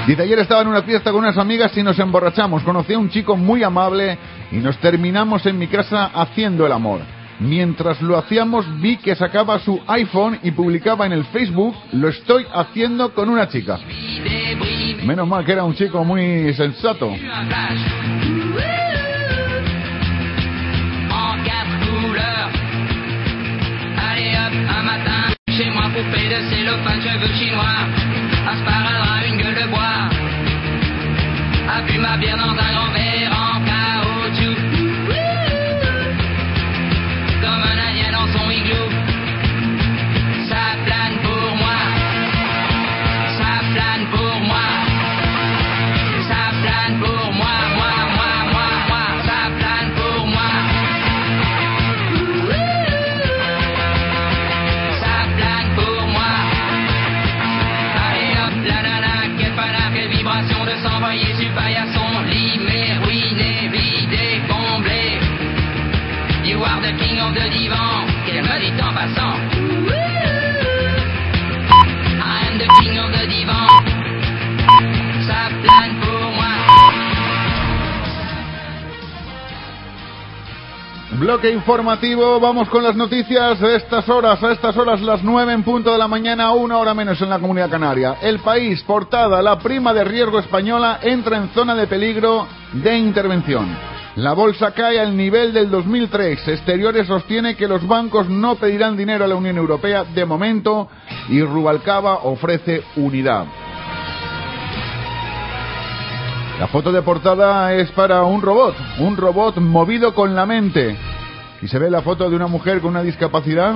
Speaker 4: Dice, ayer estaba en una fiesta con unas amigas y nos emborrachamos. Conocí a un chico muy amable y nos terminamos en mi casa haciendo el amor. Mientras lo hacíamos vi que sacaba su iPhone y publicaba en el Facebook, lo estoy haciendo con una chica. Menos mal que era un chico muy sensato.
Speaker 5: En
Speaker 4: Bloque informativo, vamos con las noticias a estas horas, a estas horas las 9 en punto de la mañana, una hora menos en la comunidad canaria. El país, portada, la prima de riesgo española entra en zona de peligro de intervención. La bolsa cae al nivel del 2003. Exteriores sostiene que los bancos no pedirán dinero a la Unión Europea de momento y Rubalcaba ofrece unidad. La foto de portada es para un robot, un robot movido con la mente. Y se ve la foto de una mujer con una discapacidad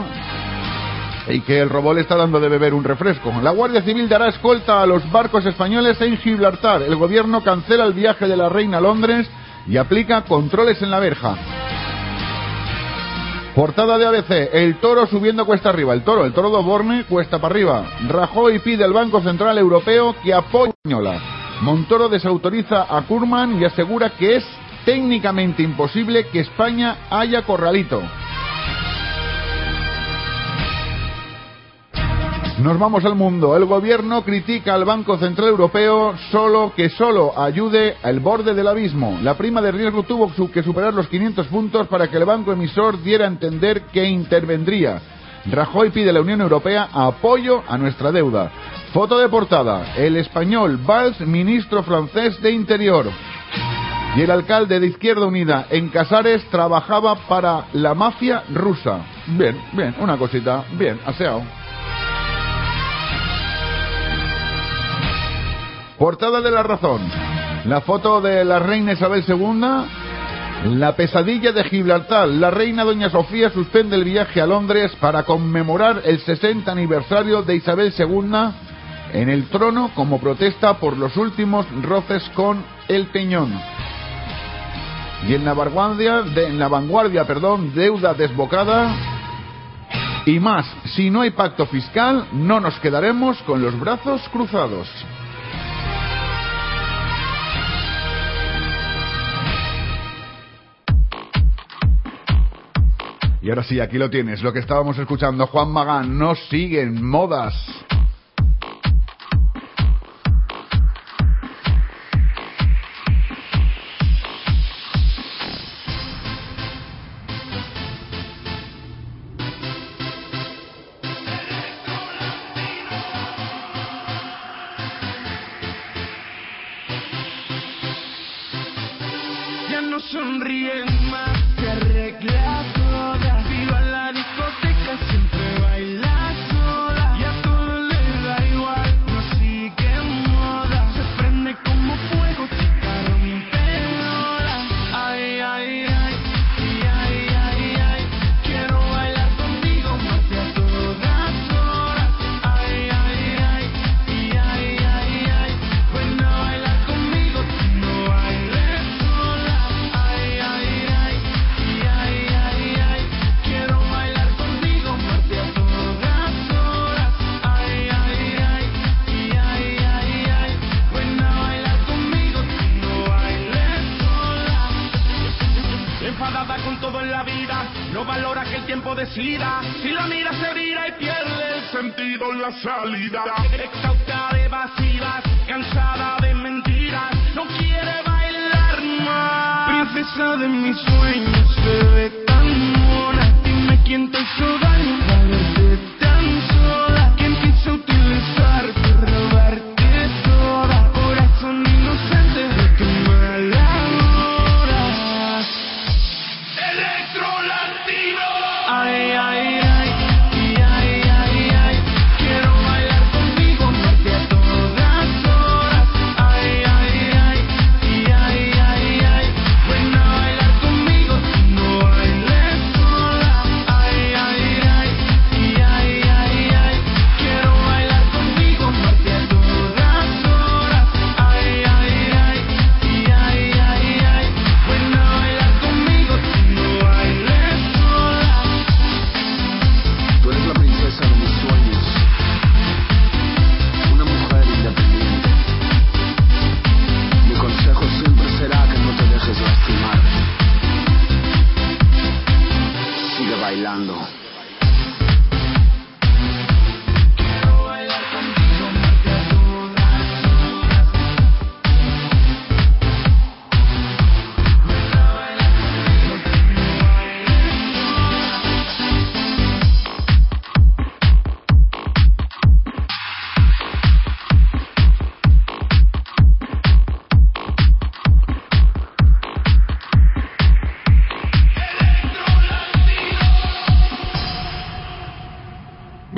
Speaker 4: y que el robot le está dando de beber un refresco. La Guardia Civil dará escolta a los barcos españoles en Gibraltar. El gobierno cancela el viaje de la reina a Londres y aplica controles en la verja. Portada de ABC, el toro subiendo cuesta arriba. El toro, el toro de Borne, cuesta para arriba. Rajoy pide al Banco Central Europeo que apoye a. Montoro desautoriza a Kurman y asegura que es técnicamente imposible que España haya corralito. Nos vamos al mundo. El gobierno critica al Banco Central Europeo solo que solo ayude al borde del abismo. La prima de riesgo tuvo que superar los 500 puntos para que el banco emisor diera a entender que intervendría. Rajoy pide a la Unión Europea apoyo a nuestra deuda. Foto de portada. El español Valls, ministro francés de Interior.
Speaker 13: Y el alcalde de Izquierda Unida en Casares trabajaba para la mafia rusa. Bien, bien, una cosita, bien, aseado. Portada de la razón. La foto de la reina Isabel II. La pesadilla de Gibraltar. La reina Doña Sofía suspende el viaje a Londres para conmemorar el 60 aniversario de Isabel II en el trono como protesta por los últimos roces con el Peñón. Y en la vanguardia, en la vanguardia, perdón, deuda desbocada y más. Si no hay pacto fiscal, no nos quedaremos con los brazos cruzados. Y ahora sí, aquí lo tienes, lo que estábamos escuchando. Juan Magán, no siguen modas.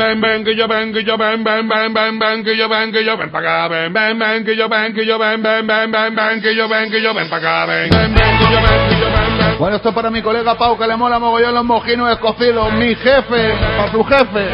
Speaker 14: Ven, ven, que
Speaker 15: yo ven, que yo ven, ven, ven, ven, ven, que yo ven, que yo ven pa' acá, ven, ven, ven, que yo ven, que yo ven, ven, ven, ven, ven, que yo ven, que yo ven pa' acá, ven, ven, ven, que yo ven, que yo ven, ven.
Speaker 13: Bueno, esto para mi colega Pau, que le mola mogollón los mojinos escocidos. Mi jefe, para tu jefe.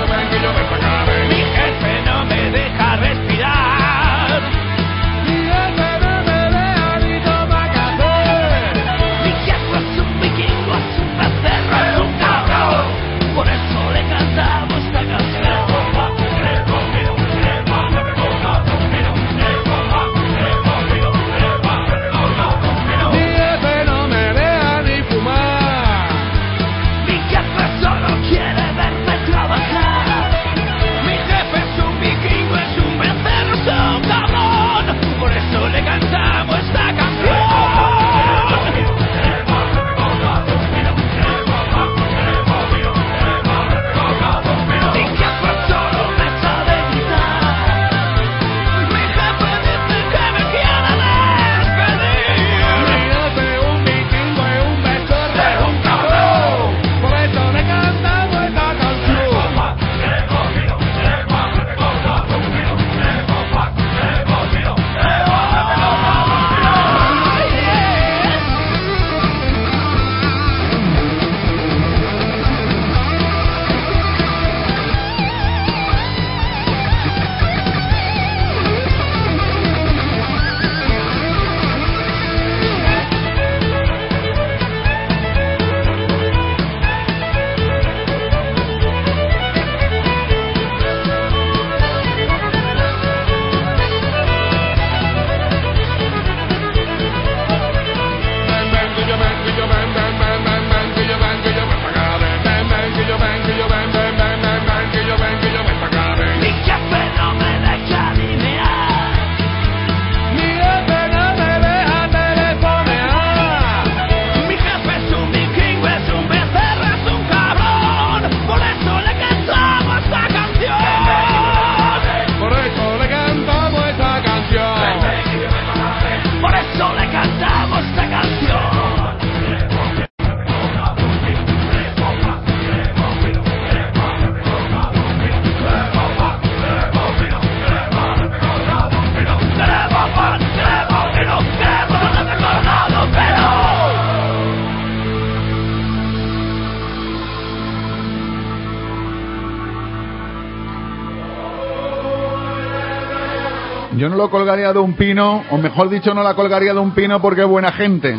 Speaker 4: Colgaría de un pino, o mejor dicho, no la colgaría de un pino porque es buena gente.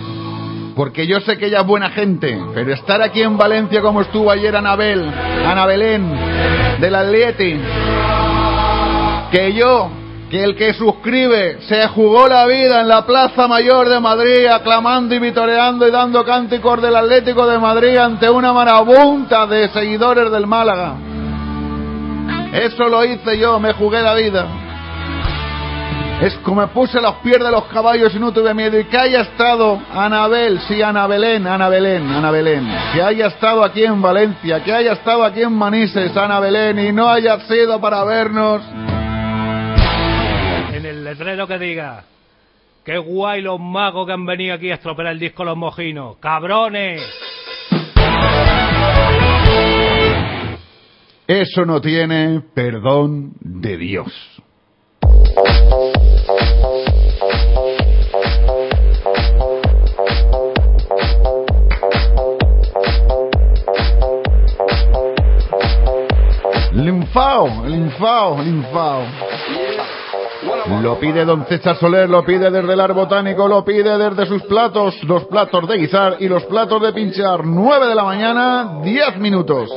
Speaker 4: Porque yo sé que ella es buena gente, pero estar aquí en Valencia como estuvo ayer Anabel, Ana Belén, del Atleti, que yo, que el que suscribe, se jugó la vida en la Plaza Mayor de Madrid, aclamando y vitoreando y dando cánticos del Atlético de Madrid ante una marabunta de seguidores del Málaga. Eso lo hice yo, me jugué la vida. Es como me puse los pies de los caballos y no tuve miedo. Y que haya estado Anabel, sí, Ana Belén, Ana Belén, Ana Belén. Que haya estado aquí en Valencia, que haya estado aquí en Manises, Ana Belén, y no haya sido para vernos.
Speaker 16: En el letrero que diga. Qué guay los magos que han venido aquí a estropear el disco Los Mojinos. ¡Cabrones!
Speaker 4: Eso no tiene perdón de Dios. Limfal, limfal, limfal. Lo pide don César Soler, lo pide desde el Ar Botánico, lo pide desde sus platos, los platos de guisar y los platos de pinchar. 9 de la mañana, 10 minutos.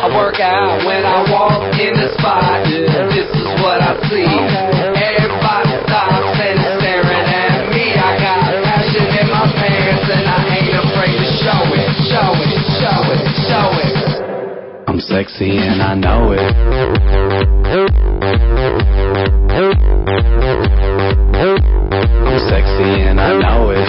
Speaker 17: I work out when I walk in the spot. This is what I see. Everybody stops and staring at me. I got passion in my pants and I ain't afraid to show it, show it, show it, show it. I'm sexy and I know it. I'm sexy and I know it.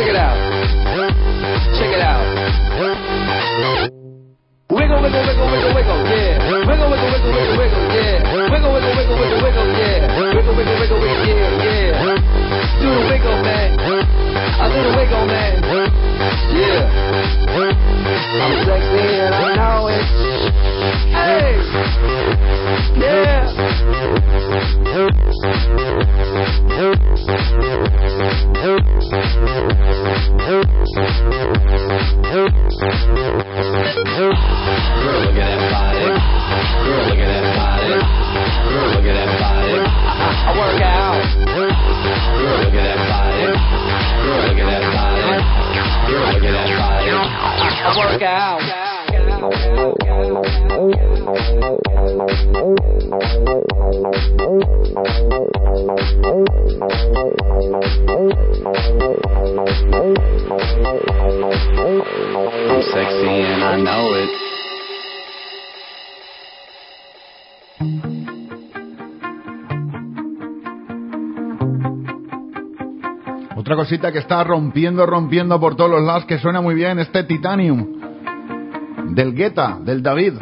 Speaker 17: Check it out. Check it out. Wiggle, wiggle, wiggle, wiggle, wiggle, yeah. Wiggle, wiggle, wiggle, wiggle, wiggle, yeah. Wiggle, wiggle, wiggle, wiggle, wiggle, yeah. Wiggle, wiggle, wiggle, wiggle, yeah, yeah. Do the wiggle, man. I do the wiggle, man. Yeah. I'm sexy and I know it. Hey. Yeah. Girl, look at that body. Girl, look at that body. Girl, look at that body. I, I, I work out. Look at that body. Look at that body. Look at that body. I work out. I'm sexy and I know it.
Speaker 4: Otra cosita que está rompiendo, rompiendo por todos los lados, que suena muy bien, este Titanium. Del Guetta, del David.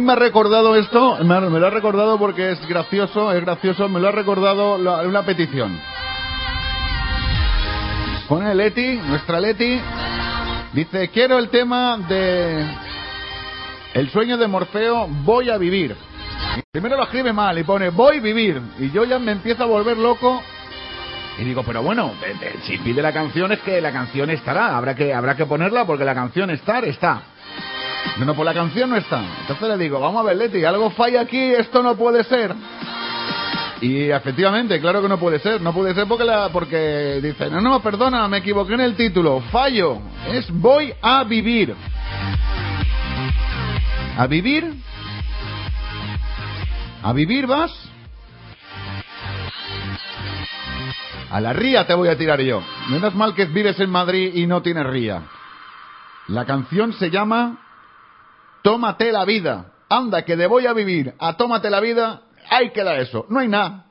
Speaker 18: Me
Speaker 4: ha recordado esto, me, me lo ha recordado porque es gracioso, es gracioso, me lo ha recordado una petición. Pone Leti, nuestra Leti, dice, quiero el tema de El sueño de Morfeo, voy a vivir. Y primero lo escribe mal y pone, voy a vivir. Y yo ya me empiezo a volver loco y digo, pero bueno, si pide la canción es que la canción estará, habrá que, habrá que ponerla porque la canción estar, está. No, no, pues la canción no está. Entonces le digo, vamos a ver, Leti, algo falla aquí, esto no puede ser. Y efectivamente, claro que no puede ser, no puede ser porque la, porque dice, no, no, perdona, me equivoqué en el título, fallo, es voy a vivir. ¿A vivir? ¿A vivir vas? A la ría te voy a tirar yo. Menos mal que vives en Madrid y no tienes ría. La canción se llama Tómate la vida. Anda, que de voy a vivir a Tómate la vida, ahí queda eso. No hay nada.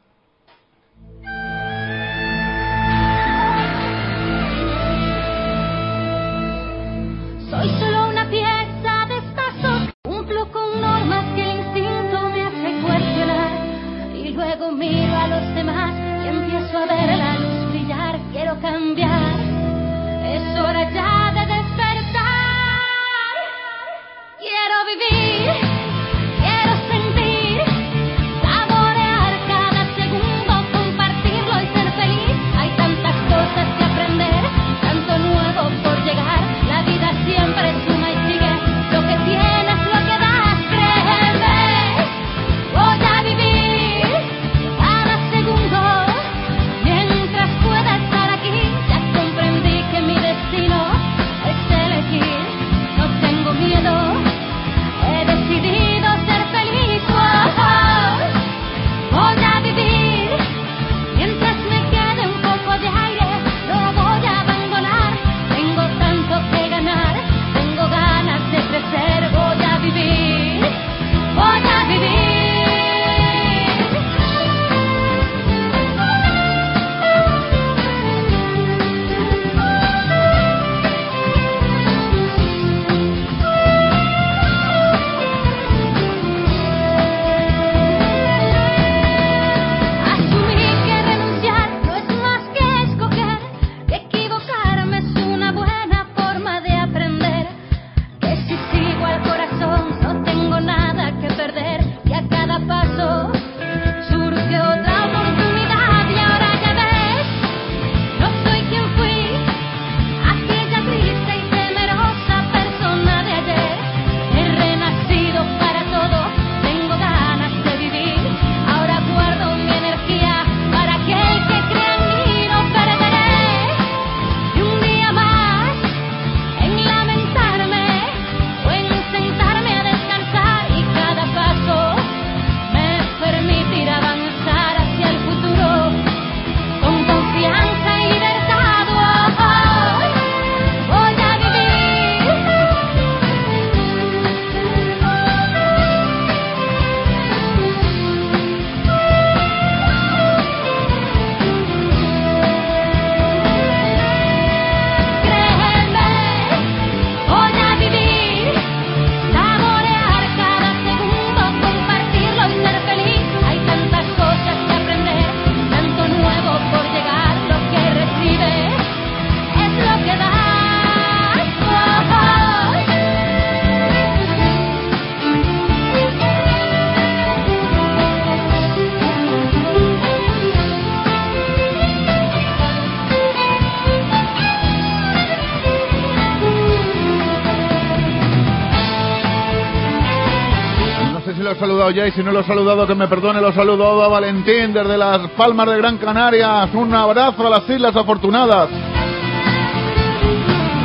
Speaker 4: Saludado ya y si no lo he saludado que me perdone, lo saludo a Valentín desde las Palmas de Gran Canarias. Un abrazo a las Islas Afortunadas.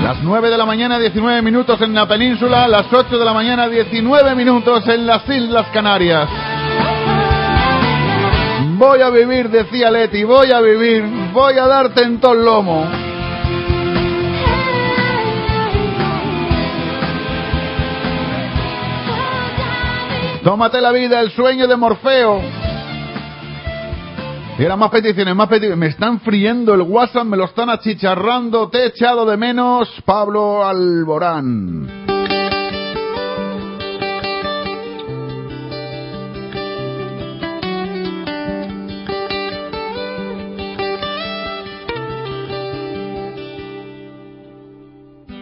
Speaker 4: Las 9 de la mañana, 19 minutos en la península, las 8 de la mañana, 19 minutos en las Islas Canarias. Voy a vivir, decía Leti, voy a vivir, voy a darte en todo el lomo. Tómate la vida, el sueño de Morfeo. Y eran más peticiones, más peticiones. Me están friendo el WhatsApp, me lo están achicharrando. Te he echado de menos, Pablo Alborán.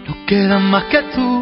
Speaker 19: No quedan más que tú,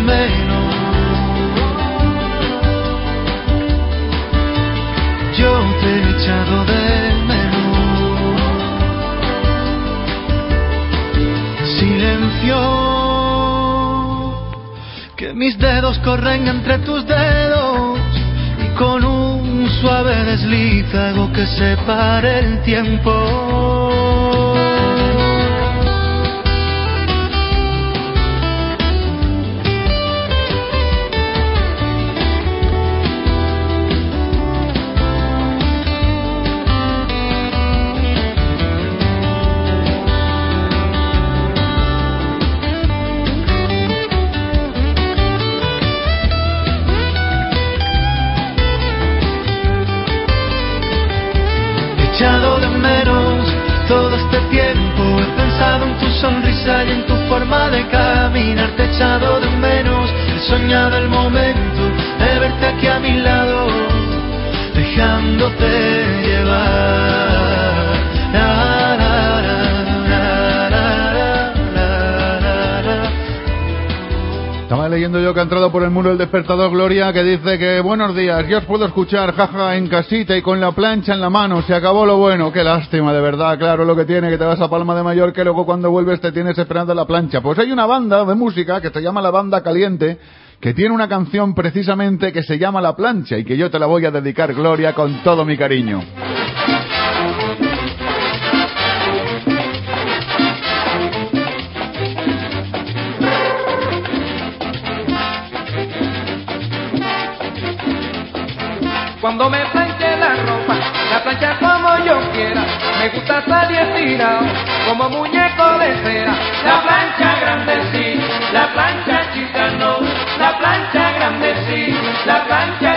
Speaker 19: He echado de menos. Silencio, que mis dedos corren entre tus dedos y con un suave desliz hago que se pare el tiempo. Y en tu forma de caminar. Te he echado de menos. He soñado el momento de verte aquí a mi lado,
Speaker 4: leyendo yo que ha entrado por el muro el despertador Gloria que dice que buenos días, yo os puedo escuchar jaja en casita y con la plancha en la mano, se acabó lo bueno, qué lástima de verdad, claro lo que tiene que te vas a Palma de Mallorca y luego cuando vuelves te tienes esperando la plancha. Pues hay una banda de música que se llama La Banda Caliente que tiene una canción precisamente que se llama La Plancha y que yo te la voy a dedicar Gloria con todo mi cariño.
Speaker 20: Cuando me planche la ropa, la plancha como yo quiera. Me gusta salir estirado, como muñeco de cera. La plancha grande sí, la plancha chica no. La plancha grande sí, la plancha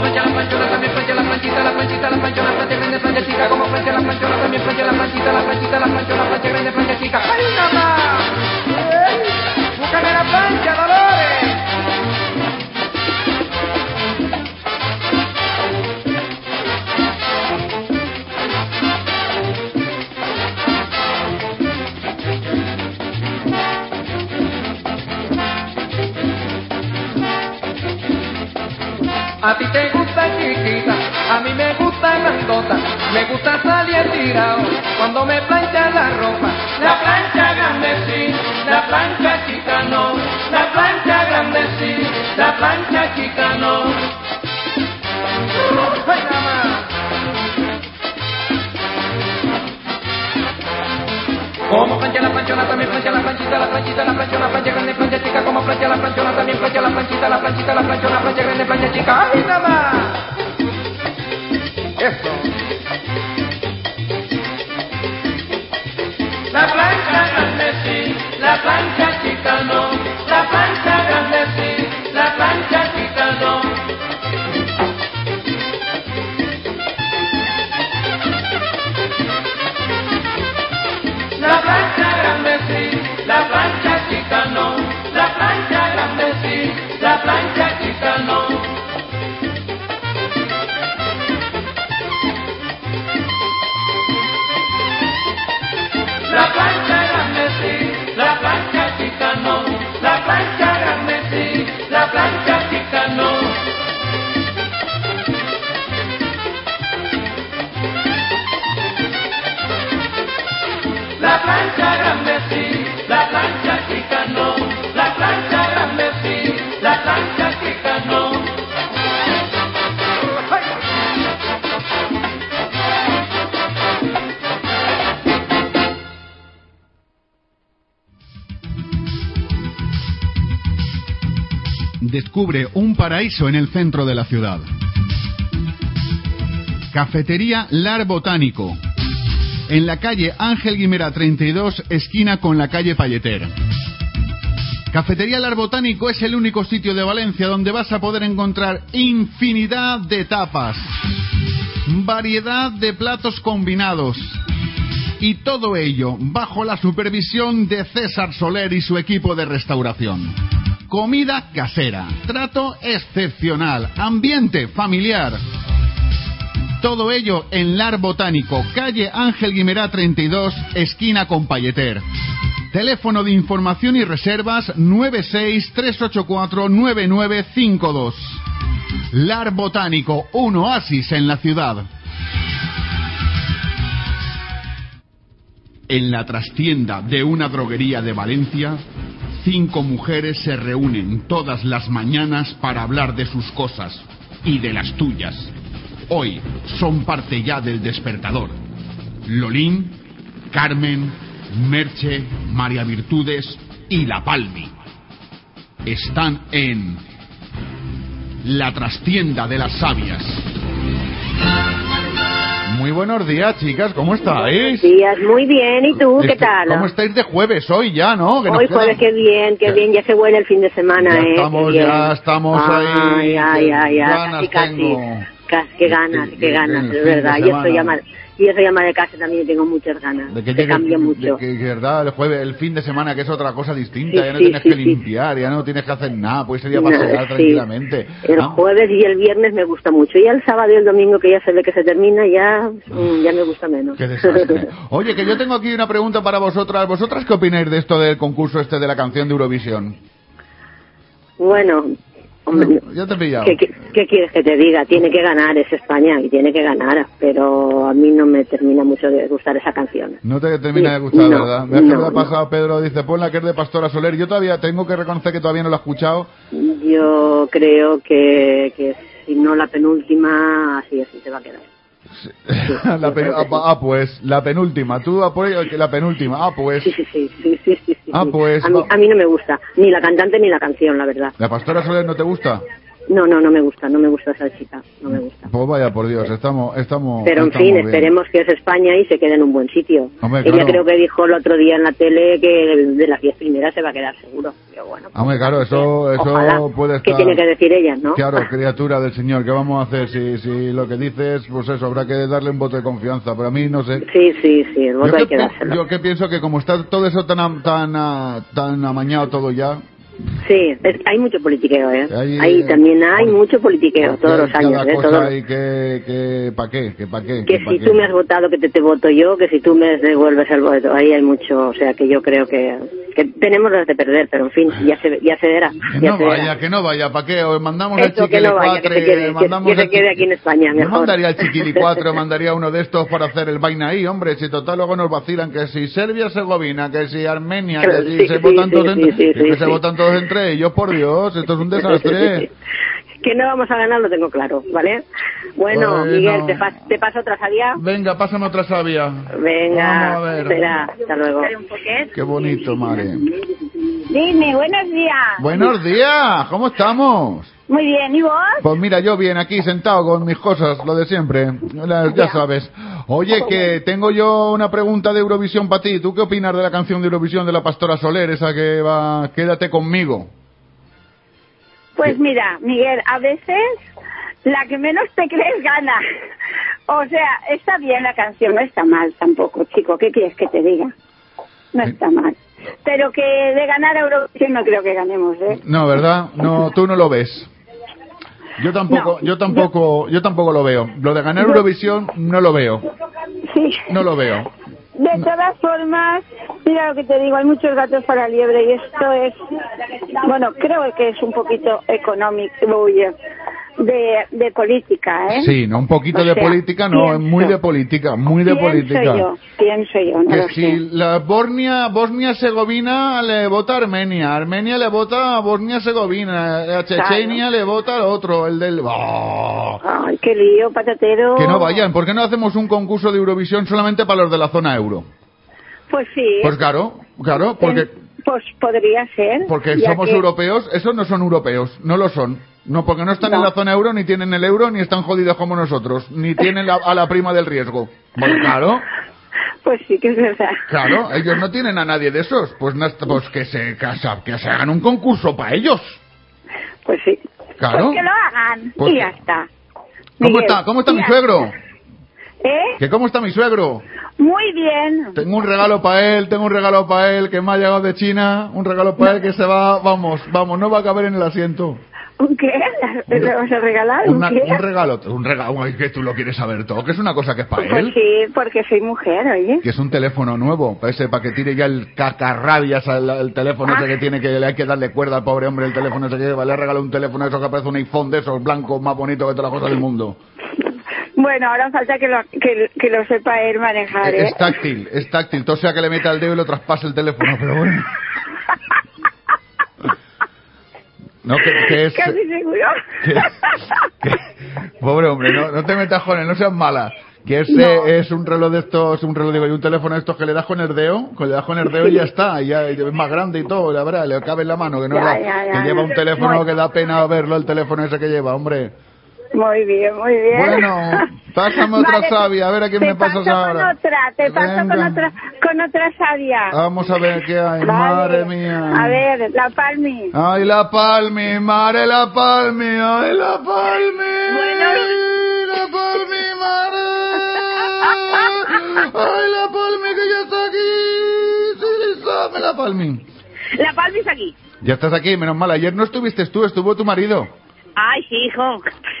Speaker 20: plancha, la planchola, también plancha, la planchita, la planchita, la planchola, plancha grande, plancha chica, como plancha, la planchola, también plancha, la planchita, la planchita, la planchola, plancha grande, plancha chica. ¡Ay, mamá! ¡Búscame la plancha, dolor! A ti te gusta chiquita, a mí me gusta grandota, me gusta salir tirado cuando me plancha la ropa. La plancha grande sí, la plancha chica no, la plancha grande sí, la plancha chica no. Como plancha la planchona, también plancha la planchita, la planchita, la planchona, plancha grande, plancha chica. Como plancha la planchona, también plancha la planchita, la planchita, la planchona, plancha grande, plancha chica. ¡Ay, nada más! Eso.
Speaker 4: Un paraíso en el centro de la ciudad. Cafetería Lar Botánico. En la calle Ángel Guimera 32, esquina con la calle Palleter. Cafetería Lar Botánico es el único sitio de Valencia donde vas a poder encontrar infinidad de tapas, variedad de platos combinados y todo ello bajo la supervisión de César Soler y su equipo de restauración. Comida casera, trato excepcional, ambiente familiar. Todo ello en Lar Botánico, calle Ángel Guimerá 32, esquina con Palleter. Teléfono de información y reservas 963849952. Lar Botánico, un oasis en la ciudad. En la trastienda de una droguería de Valencia, cinco mujeres se reúnen todas las mañanas para hablar de sus cosas y de las tuyas. Hoy son parte ya del despertador. Lolín, Carmen, Merche, María Virtudes y La Palmi. Están en la trastienda de las sabias.
Speaker 21: Muy buenos días, chicas, ¿cómo estáis?
Speaker 22: días, muy bien. ¿Y tú qué
Speaker 21: Este-
Speaker 22: tal?
Speaker 21: ¿Cómo estáis de jueves hoy ya, no? Que
Speaker 22: Hoy
Speaker 21: quedan-
Speaker 22: jueves, qué bien, qué bien, ya se huele el fin de semana,
Speaker 21: Ya
Speaker 22: ¿eh?
Speaker 21: Estamos, ya estamos ahí.
Speaker 22: Ay, ay,
Speaker 21: Qué
Speaker 22: ay, ay,
Speaker 21: ganas
Speaker 22: casi, casi.
Speaker 21: tengo.
Speaker 22: Casi, qué ganas,
Speaker 21: que-
Speaker 22: qué
Speaker 21: que
Speaker 22: ganas, es verdad. Yo estoy llamada, y eso llamada de casa también tengo muchas ganas.
Speaker 21: De que llegue
Speaker 22: cambia
Speaker 21: de
Speaker 22: mucho.
Speaker 21: que, que, verdad, el jueves, el fin de semana, que es otra cosa distinta,
Speaker 22: Sí,
Speaker 21: ya no
Speaker 22: sí,
Speaker 21: tienes
Speaker 22: sí,
Speaker 21: que limpiar, ya no tienes que hacer nada, puedes ir a
Speaker 22: No,
Speaker 21: pasear
Speaker 22: sí.
Speaker 21: tranquilamente.
Speaker 22: El
Speaker 21: Ah,
Speaker 22: jueves y el viernes me gusta mucho. Y el sábado y el domingo, que ya se ve que se termina, ya, mm, ya me gusta menos.
Speaker 21: Qué. Oye, que yo tengo aquí una pregunta para vosotras. ¿Vosotras qué opináis de esto del concurso este de la canción de Eurovisión?
Speaker 22: bueno, hombre,
Speaker 21: Ya te he pillado.
Speaker 22: ¿Qué, qué, qué quieres que te diga? Tiene que ganar, es España y tiene que ganar, pero a mí no me termina mucho de gustar esa canción.
Speaker 21: No te termina de gustar,
Speaker 22: No,
Speaker 21: ¿verdad? Me ha
Speaker 22: no,
Speaker 21: ha pasado Pedro, dice, ponla que es de Pastora Soler. Yo todavía tengo que reconocer que todavía no la he escuchado.
Speaker 22: Yo creo que, que si no la penúltima, así así se va a quedar.
Speaker 21: La pen- ah, ah, pues, la penúltima. Tú apoyas que la penúltima. Ah, pues.
Speaker 22: Sí, sí, sí, sí, sí, sí, sí.
Speaker 21: Ah, pues.
Speaker 22: A mí, a mí no me gusta, ni la cantante ni la canción, la verdad.
Speaker 21: ¿La Pastora Soler no te gusta?
Speaker 22: No, no, no me gusta, no me gusta esa chica, no me gusta.
Speaker 4: Pues vaya por Dios, estamos, estamos.
Speaker 22: Pero en
Speaker 4: estamos
Speaker 22: fin,
Speaker 4: bien.
Speaker 22: esperemos que es España y se quede en un buen sitio.
Speaker 4: Hombre,
Speaker 22: Ella
Speaker 4: claro.
Speaker 22: creo que dijo el otro día en la tele que de las diez primeras se va a quedar seguro. Pero bueno,
Speaker 4: Hombre, claro, eso, eso
Speaker 22: ojalá.
Speaker 4: puede
Speaker 22: ¿Qué
Speaker 4: estar.
Speaker 22: tiene que decir ella, no?
Speaker 4: Claro, criatura del Señor, ¿qué vamos a hacer? Si, si lo que dices, pues eso, habrá que darle un voto de confianza. Pero a mí, no sé.
Speaker 22: Sí, sí, sí, el voto
Speaker 4: yo,
Speaker 22: hay
Speaker 4: que,
Speaker 22: que dárselo.
Speaker 4: yo que pienso que como está todo eso tan, tan, ah, tan amañado todo ya,
Speaker 22: Sí, es- hay mucho politiqueo, ¿eh?
Speaker 4: Ahí,
Speaker 22: Ahí
Speaker 4: eh,
Speaker 22: también hay mucho politiqueo todos los años, ¿eh?
Speaker 4: que, que ¿para qué? ¿Que qué?
Speaker 22: Que
Speaker 4: pa'
Speaker 22: si
Speaker 4: qué?
Speaker 22: tú me has votado, que te, te voto yo, que si tú me devuelves el voto, ahí hay mucho, o sea que yo creo que, que tenemos las de perder, pero en fin, ya se, ya se verá.
Speaker 4: Que
Speaker 22: ya
Speaker 4: no
Speaker 22: se verá.
Speaker 4: vaya, que no vaya, ¿para qué? O mandamos al
Speaker 22: Eso, que no vaya, que
Speaker 4: chiquilicuatre,
Speaker 22: que-
Speaker 4: mandamos
Speaker 22: que se quede aquí en España,
Speaker 4: Yo
Speaker 22: mejor.
Speaker 4: mandaría al mandaría uno de estos para hacer el vaina ahí, hombre, si total luego nos vacilan, que si Serbia, Segovina, que si Armenia, que si se votan todos entre ellos, por Dios, esto es un desastre.
Speaker 22: Que no vamos a ganar lo tengo claro, ¿vale? Bueno,
Speaker 4: Bueno.
Speaker 22: Miguel, ¿te, pas- te paso otra salida?
Speaker 4: Venga, pásame otra sabia.
Speaker 22: Venga,
Speaker 4: Vamos a ver.
Speaker 22: espera, hasta luego.
Speaker 4: Qué bonito, madre.
Speaker 23: Dime, buenos días.
Speaker 4: Buenos días, ¿cómo estamos?
Speaker 23: Muy bien, ¿y vos?
Speaker 4: Pues mira, yo bien aquí sentado con mis cosas, lo de siempre, La- ya sabes. Oye, que tengo yo una pregunta de Eurovisión para ti. ¿Tú qué opinas de la canción de Eurovisión de la Pastora Soler, esa que va, quédate conmigo?
Speaker 23: Pues mira, Miguel, a veces la que menos te crees gana. O sea, está bien la canción, no está mal tampoco, chico. ¿Qué quieres que te diga? No está mal. Pero que de ganar Eurovisión no creo que ganemos, ¿eh?
Speaker 4: No, ¿verdad? No, tú no lo ves. Yo tampoco, yo tampoco, yo tampoco lo veo. Lo de ganar Eurovisión no lo veo.
Speaker 23: Sí.
Speaker 4: No lo veo.
Speaker 23: De todas formas, mira lo que te digo, hay muchos gatos para liebre y esto es, bueno, creo que es un poquito económico, de, de política, ¿eh?
Speaker 4: Sí, no, un poquito
Speaker 23: O
Speaker 4: de
Speaker 23: sea,
Speaker 4: política, no, es muy
Speaker 23: pienso.
Speaker 4: de política, muy de
Speaker 23: pienso
Speaker 4: política.
Speaker 23: yo, pienso yo, no
Speaker 4: Que si
Speaker 23: sé.
Speaker 4: la Bosnia, Bosnia-Herzegovina le vota a Armenia, Armenia le vota a Bosnia-Herzegovina, a Chechenia le vota al otro, el del... ¡Oh!
Speaker 23: Ay, qué lío, patatero.
Speaker 4: Que no vayan, ¿por qué no hacemos un concurso de Eurovisión solamente para los de la zona euro?
Speaker 23: Pues sí.
Speaker 4: Pues claro, claro, porque,
Speaker 23: Pues podría ser.
Speaker 4: porque somos
Speaker 23: que-
Speaker 4: europeos, esos no son europeos, no lo son. No, porque no están en la zona euro, ni tienen el euro, ni están jodidos como nosotros, ni tienen la- a la prima del riesgo. Pues claro,
Speaker 23: Pues sí, que es verdad.
Speaker 4: Claro, ellos no tienen a nadie de esos. Pues, no, pues que, se, se, que se hagan un concurso para ellos.
Speaker 23: Pues sí.
Speaker 4: Claro.
Speaker 23: Pues que lo hagan
Speaker 4: Pues
Speaker 23: y
Speaker 4: que-
Speaker 23: ya está.
Speaker 4: ¿Cómo
Speaker 23: Miguel,
Speaker 4: está, cómo está mi suegro?
Speaker 23: está. ¿Eh?
Speaker 4: ¿Que cómo está mi suegro?
Speaker 23: Muy bien.
Speaker 4: Tengo un regalo para él, tengo un regalo para él que me ha llegado de China. Un regalo para él que se va, vamos, vamos, no va a caber en el asiento.
Speaker 23: ¿Un qué? ¿Le vas a regalar? ¿Un qué?
Speaker 4: un regalo, un regalo, ay, que tú lo quieres saber todo, que es una cosa que es para
Speaker 23: Pues
Speaker 4: él.
Speaker 23: sí, porque soy mujer, oye.
Speaker 4: Que es un teléfono nuevo, para ese, para que tire ya el cacarrabias al el teléfono ese
Speaker 23: Ah.
Speaker 4: que tiene que le hay que darle cuerda al pobre hombre el teléfono ese que lleva. Le ha regalado un teléfono eso que parece un iPhone de esos blancos más bonito que todas las cosas del mundo.
Speaker 23: Bueno, ahora falta que lo, que, que lo sepa él manejar, ¿eh?
Speaker 4: Es táctil, es táctil. Todo sea que le meta el dedo y lo traspase el teléfono, pero bueno. No, que, que es...
Speaker 23: Casi seguro.
Speaker 4: Pobre hombre, no, no te metas con él, no seas mala. Que es,
Speaker 23: No.
Speaker 4: eh, es un reloj de estos, un reloj digo, y un teléfono de estos que le das con el dedo, que le das con el dedo y ya está, y ya es más grande y todo, la verdad, le cabe en la mano, que no
Speaker 23: Ya,
Speaker 4: la-
Speaker 23: ya, ya.
Speaker 4: que lleva un teléfono que da pena verlo, el teléfono ese que lleva, hombre.
Speaker 23: Muy bien, muy bien.
Speaker 4: Bueno, pásame otra
Speaker 23: Vale,
Speaker 4: sabia, a ver a quién
Speaker 23: te
Speaker 4: me pasas
Speaker 23: paso
Speaker 4: ahora.
Speaker 23: Con otra, te paso con otra, con otra sabia.
Speaker 4: Vamos a ver qué hay,
Speaker 23: Vale.
Speaker 4: madre mía.
Speaker 23: A ver, la Palmi.
Speaker 4: Ay, la palmi, mare la palmi, ay, la palmi. la palmi, mare. Ay, la palmi que ya está aquí. Sabe la palmi.
Speaker 9: La Palmi es aquí.
Speaker 4: Ya estás aquí, menos mal. Ayer no estuviste tú, estuvo tu marido.
Speaker 9: Ay, sí, hijo.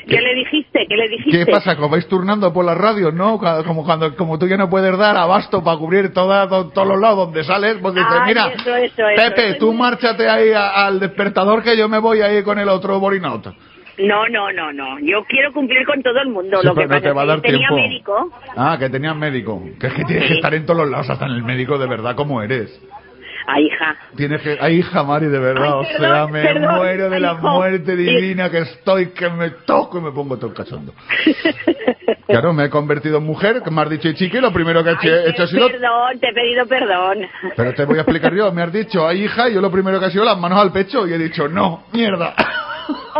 Speaker 9: ¿Qué le dijiste? ¿Qué le dijiste?
Speaker 4: ¿Qué pasa? Como vais turnando por las radios, ¿no? Como cuando como tú ya no puedes dar abasto para cubrir toda, todos los lados donde sales, pues dices,
Speaker 9: Ay,
Speaker 4: mira,
Speaker 9: eso, eso, eso,
Speaker 4: Pepe,
Speaker 9: eso.
Speaker 4: tú márchate ahí a- al despertador que yo me voy ahí con el otro Borinaut.
Speaker 9: No, no, no, no. Yo quiero cumplir con todo el mundo.
Speaker 4: Sí,
Speaker 9: Lo que
Speaker 4: no
Speaker 9: pasa
Speaker 4: te va a
Speaker 9: que
Speaker 4: dar
Speaker 9: tenía
Speaker 4: tiempo.
Speaker 9: médico.
Speaker 4: Ah, que tenías médico. Que es que tienes que estar en todos los lados, hasta en el médico de verdad, como eres.
Speaker 9: Ay, hija.
Speaker 4: Tienes que... Ay, hija Mari, de verdad,
Speaker 9: Ay,
Speaker 4: o sea, me
Speaker 9: perdón,
Speaker 4: muero de
Speaker 9: ay,
Speaker 4: la
Speaker 9: hijo.
Speaker 4: muerte divina que estoy, que me toco y me pongo todo cachondo. Claro, me he convertido en mujer, que me has dicho, y chiqui, lo primero que he hecho, he hecho ha sido...
Speaker 9: Perdón, te he pedido perdón.
Speaker 4: Pero te voy a explicar yo, me has dicho, ay, hija, y yo lo primero que he sido las manos al pecho, y he dicho, no, mierda.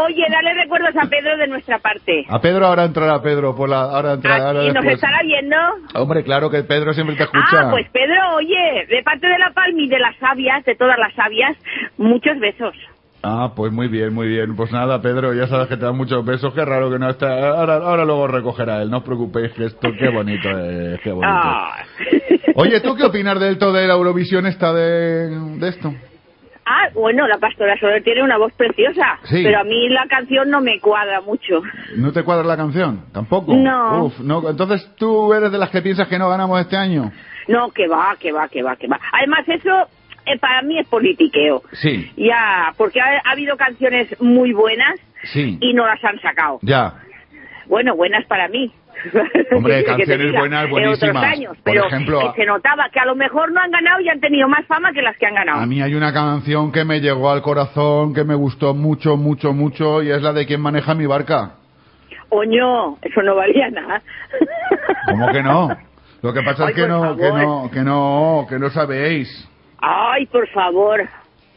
Speaker 23: Oye, dale recuerdos a Pedro de nuestra parte.
Speaker 4: A Pedro ahora entrará Pedro, por la, ahora entrará. ahora
Speaker 23: ¿Y nos
Speaker 4: después.
Speaker 23: estará viendo?
Speaker 4: Hombre, claro que Pedro siempre te escucha.
Speaker 23: Ah, pues Pedro, oye, de parte de la Palmi, de las sabias, de todas las sabias, muchos besos.
Speaker 4: Ah, pues muy bien, muy bien. Pues nada, Pedro, ya sabes que te dan muchos besos. Qué raro que no está. Ahora, ahora luego recogerá él. No os preocupéis, que esto, qué bonito es, qué bonito.
Speaker 23: Ah.
Speaker 4: Oye, ¿tú qué opinas del todo de la Eurovisión esta de, de esto?
Speaker 23: Ah, bueno, la pastora Soler tiene una voz preciosa,
Speaker 4: Sí.
Speaker 23: pero a mí la canción no me cuadra mucho.
Speaker 4: ¿No te cuadra la canción? ¿Tampoco?
Speaker 23: No.
Speaker 4: Uf, no. Entonces tú eres de las que piensas que no ganamos este año.
Speaker 23: No, que va, que va, que va, que va. Además, eso eh, para mí es politiqueo.
Speaker 4: Sí,
Speaker 23: Ya, porque ha, ha habido canciones muy buenas
Speaker 4: sí.
Speaker 23: y no las han sacado.
Speaker 4: Ya.
Speaker 23: Bueno, buenas para mí.
Speaker 4: Hombre,
Speaker 23: ¿Qué quieres que te
Speaker 4: canciones buenas,
Speaker 23: En
Speaker 4: buenísimas.
Speaker 23: años,
Speaker 4: Por
Speaker 23: pero
Speaker 4: ejemplo,
Speaker 23: se notaba que a lo mejor no han ganado y han tenido más fama que las que han ganado.
Speaker 4: A mí hay una canción que me llegó al corazón, que me gustó mucho, mucho, mucho, y es la de ¿Quién maneja mi barca?
Speaker 23: Oño, eso no valía nada.
Speaker 4: ¿Cómo que no? Lo que pasa
Speaker 23: Ay,
Speaker 4: es que no, que no, que no, que no sabéis.
Speaker 23: Ay, por favor.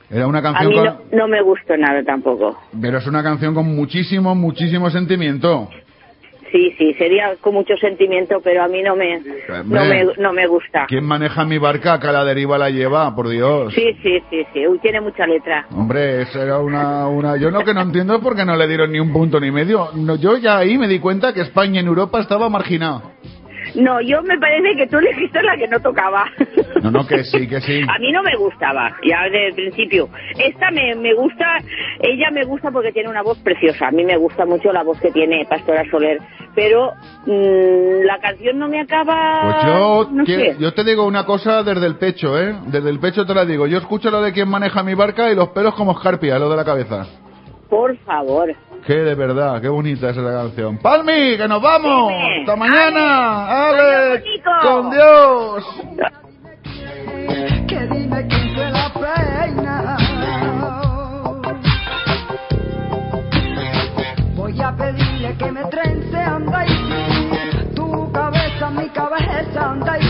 Speaker 4: Era una
Speaker 23: A
Speaker 4: canción
Speaker 23: mí
Speaker 4: con...
Speaker 23: no, no me gustó nada tampoco.
Speaker 4: Pero es una canción con muchísimo, muchísimo sentimiento.
Speaker 23: Sí, sí, sería con mucho sentimiento, pero a mí no me, no me, no me gusta.
Speaker 4: ¿Quién maneja mi barca? Que a la deriva la lleva, por Dios.
Speaker 23: Sí, sí, sí, sí. Uy, tiene mucha letra.
Speaker 4: Hombre, esa era una, una... Yo lo que no entiendo es por qué no le dieron ni un punto ni medio. No, yo ya ahí me di cuenta que España en Europa estaba marginado.
Speaker 23: No, yo me parece que tú elegiste la que no tocaba.
Speaker 4: No, no, que sí, que sí.
Speaker 23: A mí no me gustaba, ya desde el principio. Esta me, me gusta, ella me gusta porque tiene una voz preciosa. A mí me gusta mucho la voz que tiene Pastora Soler. Pero mm, la canción no me acaba...
Speaker 4: Pues yo,
Speaker 23: no
Speaker 4: que-
Speaker 23: sé.
Speaker 4: yo te digo una cosa desde el pecho, ¿eh? Desde el pecho te la digo. Yo escucho lo de quién maneja mi barca y los pelos como escarpia, lo de la cabeza.
Speaker 23: Por favor.
Speaker 4: Qué de verdad, qué bonita es esa canción. ¡Palmi, que nos vamos!
Speaker 23: Dime.
Speaker 4: ¡Hasta mañana! ¡Ale!
Speaker 23: bonito.
Speaker 4: ¡Con Dios!
Speaker 24: que dime quién fue la peina. Voy a pedirle que me trence, anda y sí. Tu cabeza, mi cabeza, anda y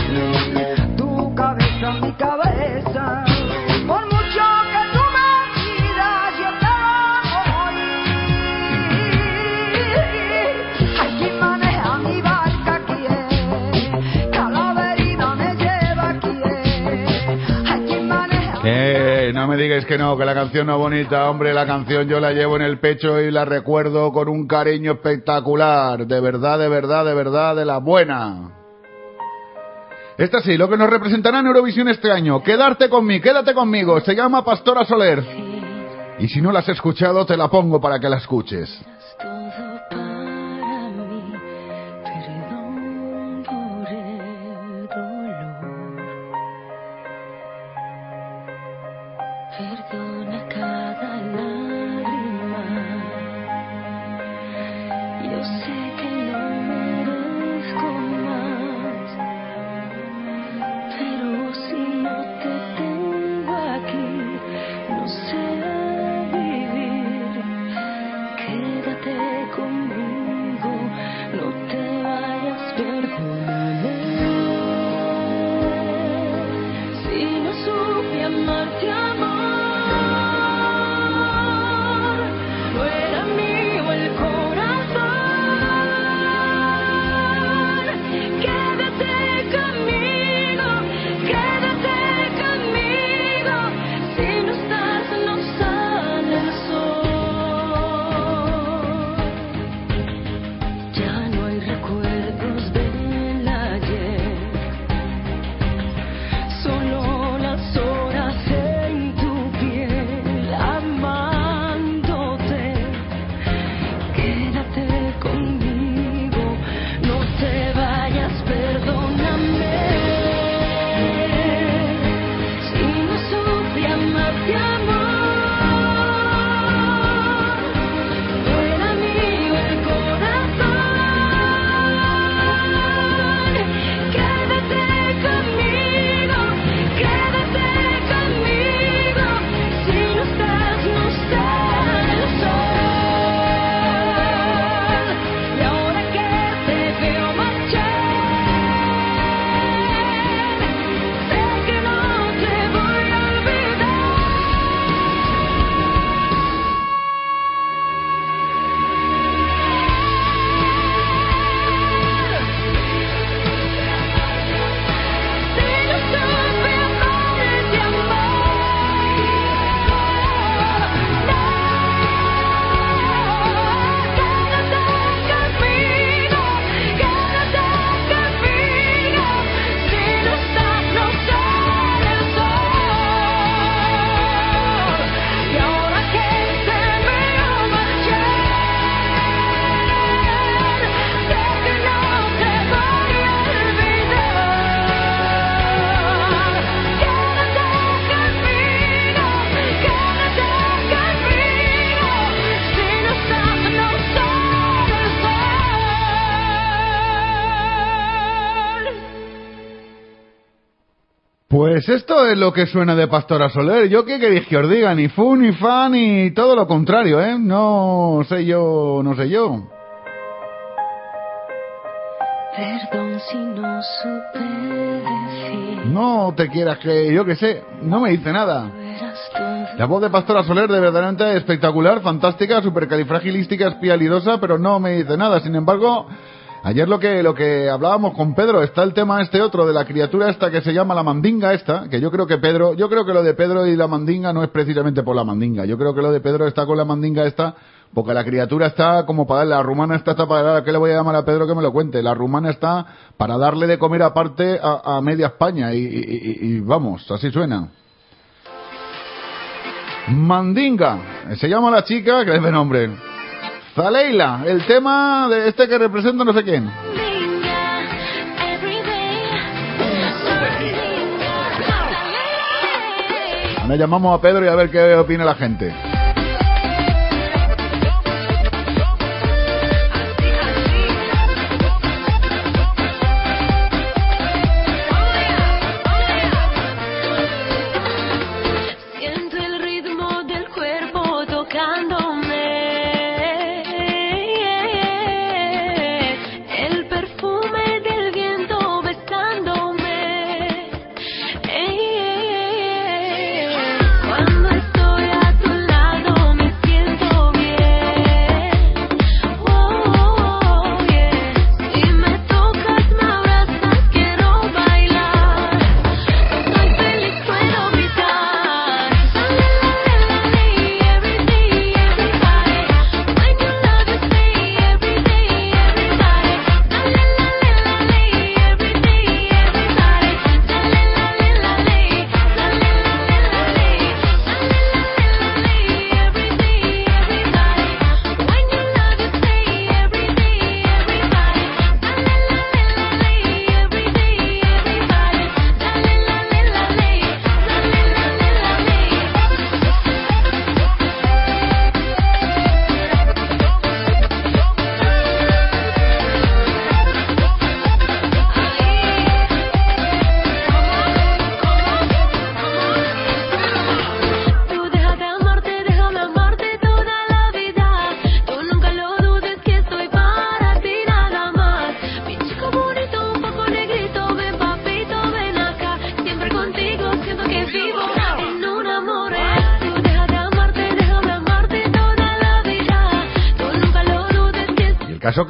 Speaker 24: me
Speaker 4: digáis que no, que la canción no es bonita, hombre, la canción yo la llevo en el pecho y la recuerdo con un cariño espectacular, de verdad, de verdad, de verdad, de la buena. Esta sí, lo que nos representará en Eurovisión este año. Quedarte conmigo, quédate conmigo, se llama Pastora Soler. Y si no la has escuchado, te la pongo para que la escuches. Pues esto es lo que suena de Pastora Soler. Yo qué queréis que os diga, ni fu, ni fan, ni todo lo contrario, ¿eh? No sé yo, no sé yo.
Speaker 18: Perdón si no supe decir.
Speaker 4: No te quieras que, yo qué sé, no me dice nada. La voz de Pastora Soler de verdaderamente espectacular, fantástica, supercalifragilística, espialidosa, pero no me dice nada. Sin embargo, ayer lo que, lo que hablábamos con Pedro, está el tema este otro de la criatura esta que se llama la mandinga esta, que yo creo que Pedro, yo creo que lo de Pedro y la mandinga no es precisamente por la mandinga. Yo creo que lo de Pedro está con la mandinga esta, porque la criatura está como para la rumana está, está para ¿qué le voy a llamar a Pedro que me lo cuente? La rumana está para darle de comer aparte a, media España y- y vamos, así suena. Mandinga, se llama la chica, que es de nombre. Zaleila, el tema de este que representa no sé quién. Ahora llamamos a Pedro y a ver qué opina la gente.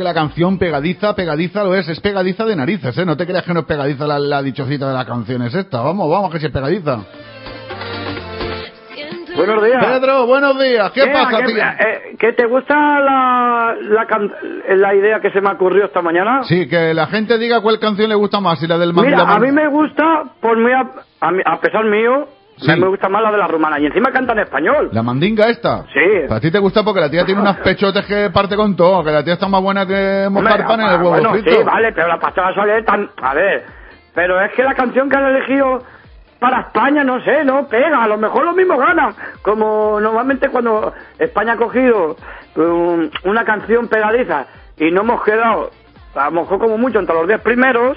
Speaker 18: Que la
Speaker 4: canción pegadiza, pegadiza lo es, es pegadiza de narices, ¿eh? No te creas que no es pegadiza la, la dichosita de la canción, es esta. Vamos, vamos, que se pegadiza.
Speaker 25: Buenos días.
Speaker 4: Pedro, buenos días. ¿Qué, pasa,
Speaker 25: ¿Qué,
Speaker 4: tío?
Speaker 25: eh, ¿que te gusta la, la, can- la idea que se me ocurrió esta mañana?
Speaker 4: Sí, que la gente diga cuál canción le gusta más, si la del
Speaker 25: Mira,
Speaker 4: Mandela
Speaker 25: a mí me gusta, por muy a, a, a pesar mío, me, me gusta más la de la rumana. Y encima canta en español.
Speaker 4: ¿La mandinga esta?
Speaker 25: Sí.
Speaker 4: A ti te gusta porque la tía tiene unas pechotes que parte con todo, que la tía está más buena que mojar
Speaker 25: Hombre,
Speaker 4: pan en el
Speaker 25: ah,
Speaker 4: huevo
Speaker 25: bueno,
Speaker 4: frito.
Speaker 25: sí, vale, pero la pastora Soler tan... A ver, pero es que la canción que han elegido para España, no sé, no pega, a lo mejor lo mismo gana. Como normalmente cuando España ha cogido um, una canción pegadiza y no hemos quedado, a lo mejor como mucho entre los 10 primeros,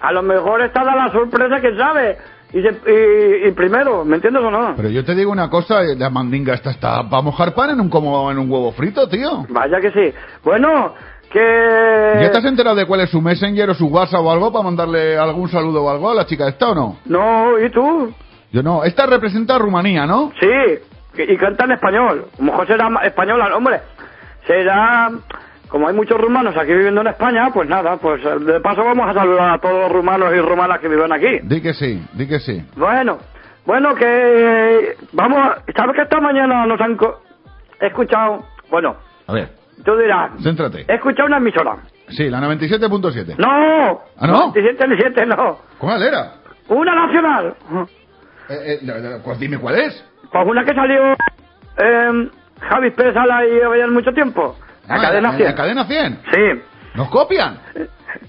Speaker 25: a lo mejor está da la sorpresa que sabe. Y, y- y primero, ¿me entiendes o no?
Speaker 4: Pero yo te digo una cosa, la mandinga esta está para mojar pan en un, como en un huevo frito, tío.
Speaker 25: Vaya que sí. Bueno, que...
Speaker 4: ¿Ya te has enterado de cuál es su Messenger o su WhatsApp o algo para mandarle algún saludo o algo a la chica esta o no?
Speaker 25: No, ¿y tú?
Speaker 4: Yo no. Esta representa a Rumanía, ¿no?
Speaker 25: Sí, y canta en español. A lo mejor será española, hombre. Será, como hay muchos rumanos aquí viviendo en España, pues nada, pues eh, de paso vamos a saludar a todos los rumanos y rumanas que viven aquí.
Speaker 4: Di que sí, di que sí.
Speaker 25: Bueno, bueno, que vamos, a- ¿sabes que esta mañana nos han co- he escuchado? Bueno,
Speaker 4: A ver,
Speaker 25: tú dirás,
Speaker 4: céntrate.
Speaker 25: he escuchado una emisora.
Speaker 4: Sí, la 97.7.
Speaker 25: ¡No!
Speaker 4: ¿Ah, no?
Speaker 25: 17 ni 7, no.
Speaker 4: ¿Cuál era?
Speaker 25: Una nacional.
Speaker 4: Eh, eh, pues dime cuál es.
Speaker 25: Pues una que salió eh, Javi Pérez Sala y había mucho tiempo. La
Speaker 4: Ah,
Speaker 25: cadena
Speaker 4: la-
Speaker 25: 100.
Speaker 4: la cadena 100.
Speaker 25: Sí.
Speaker 4: ¿Nos copian?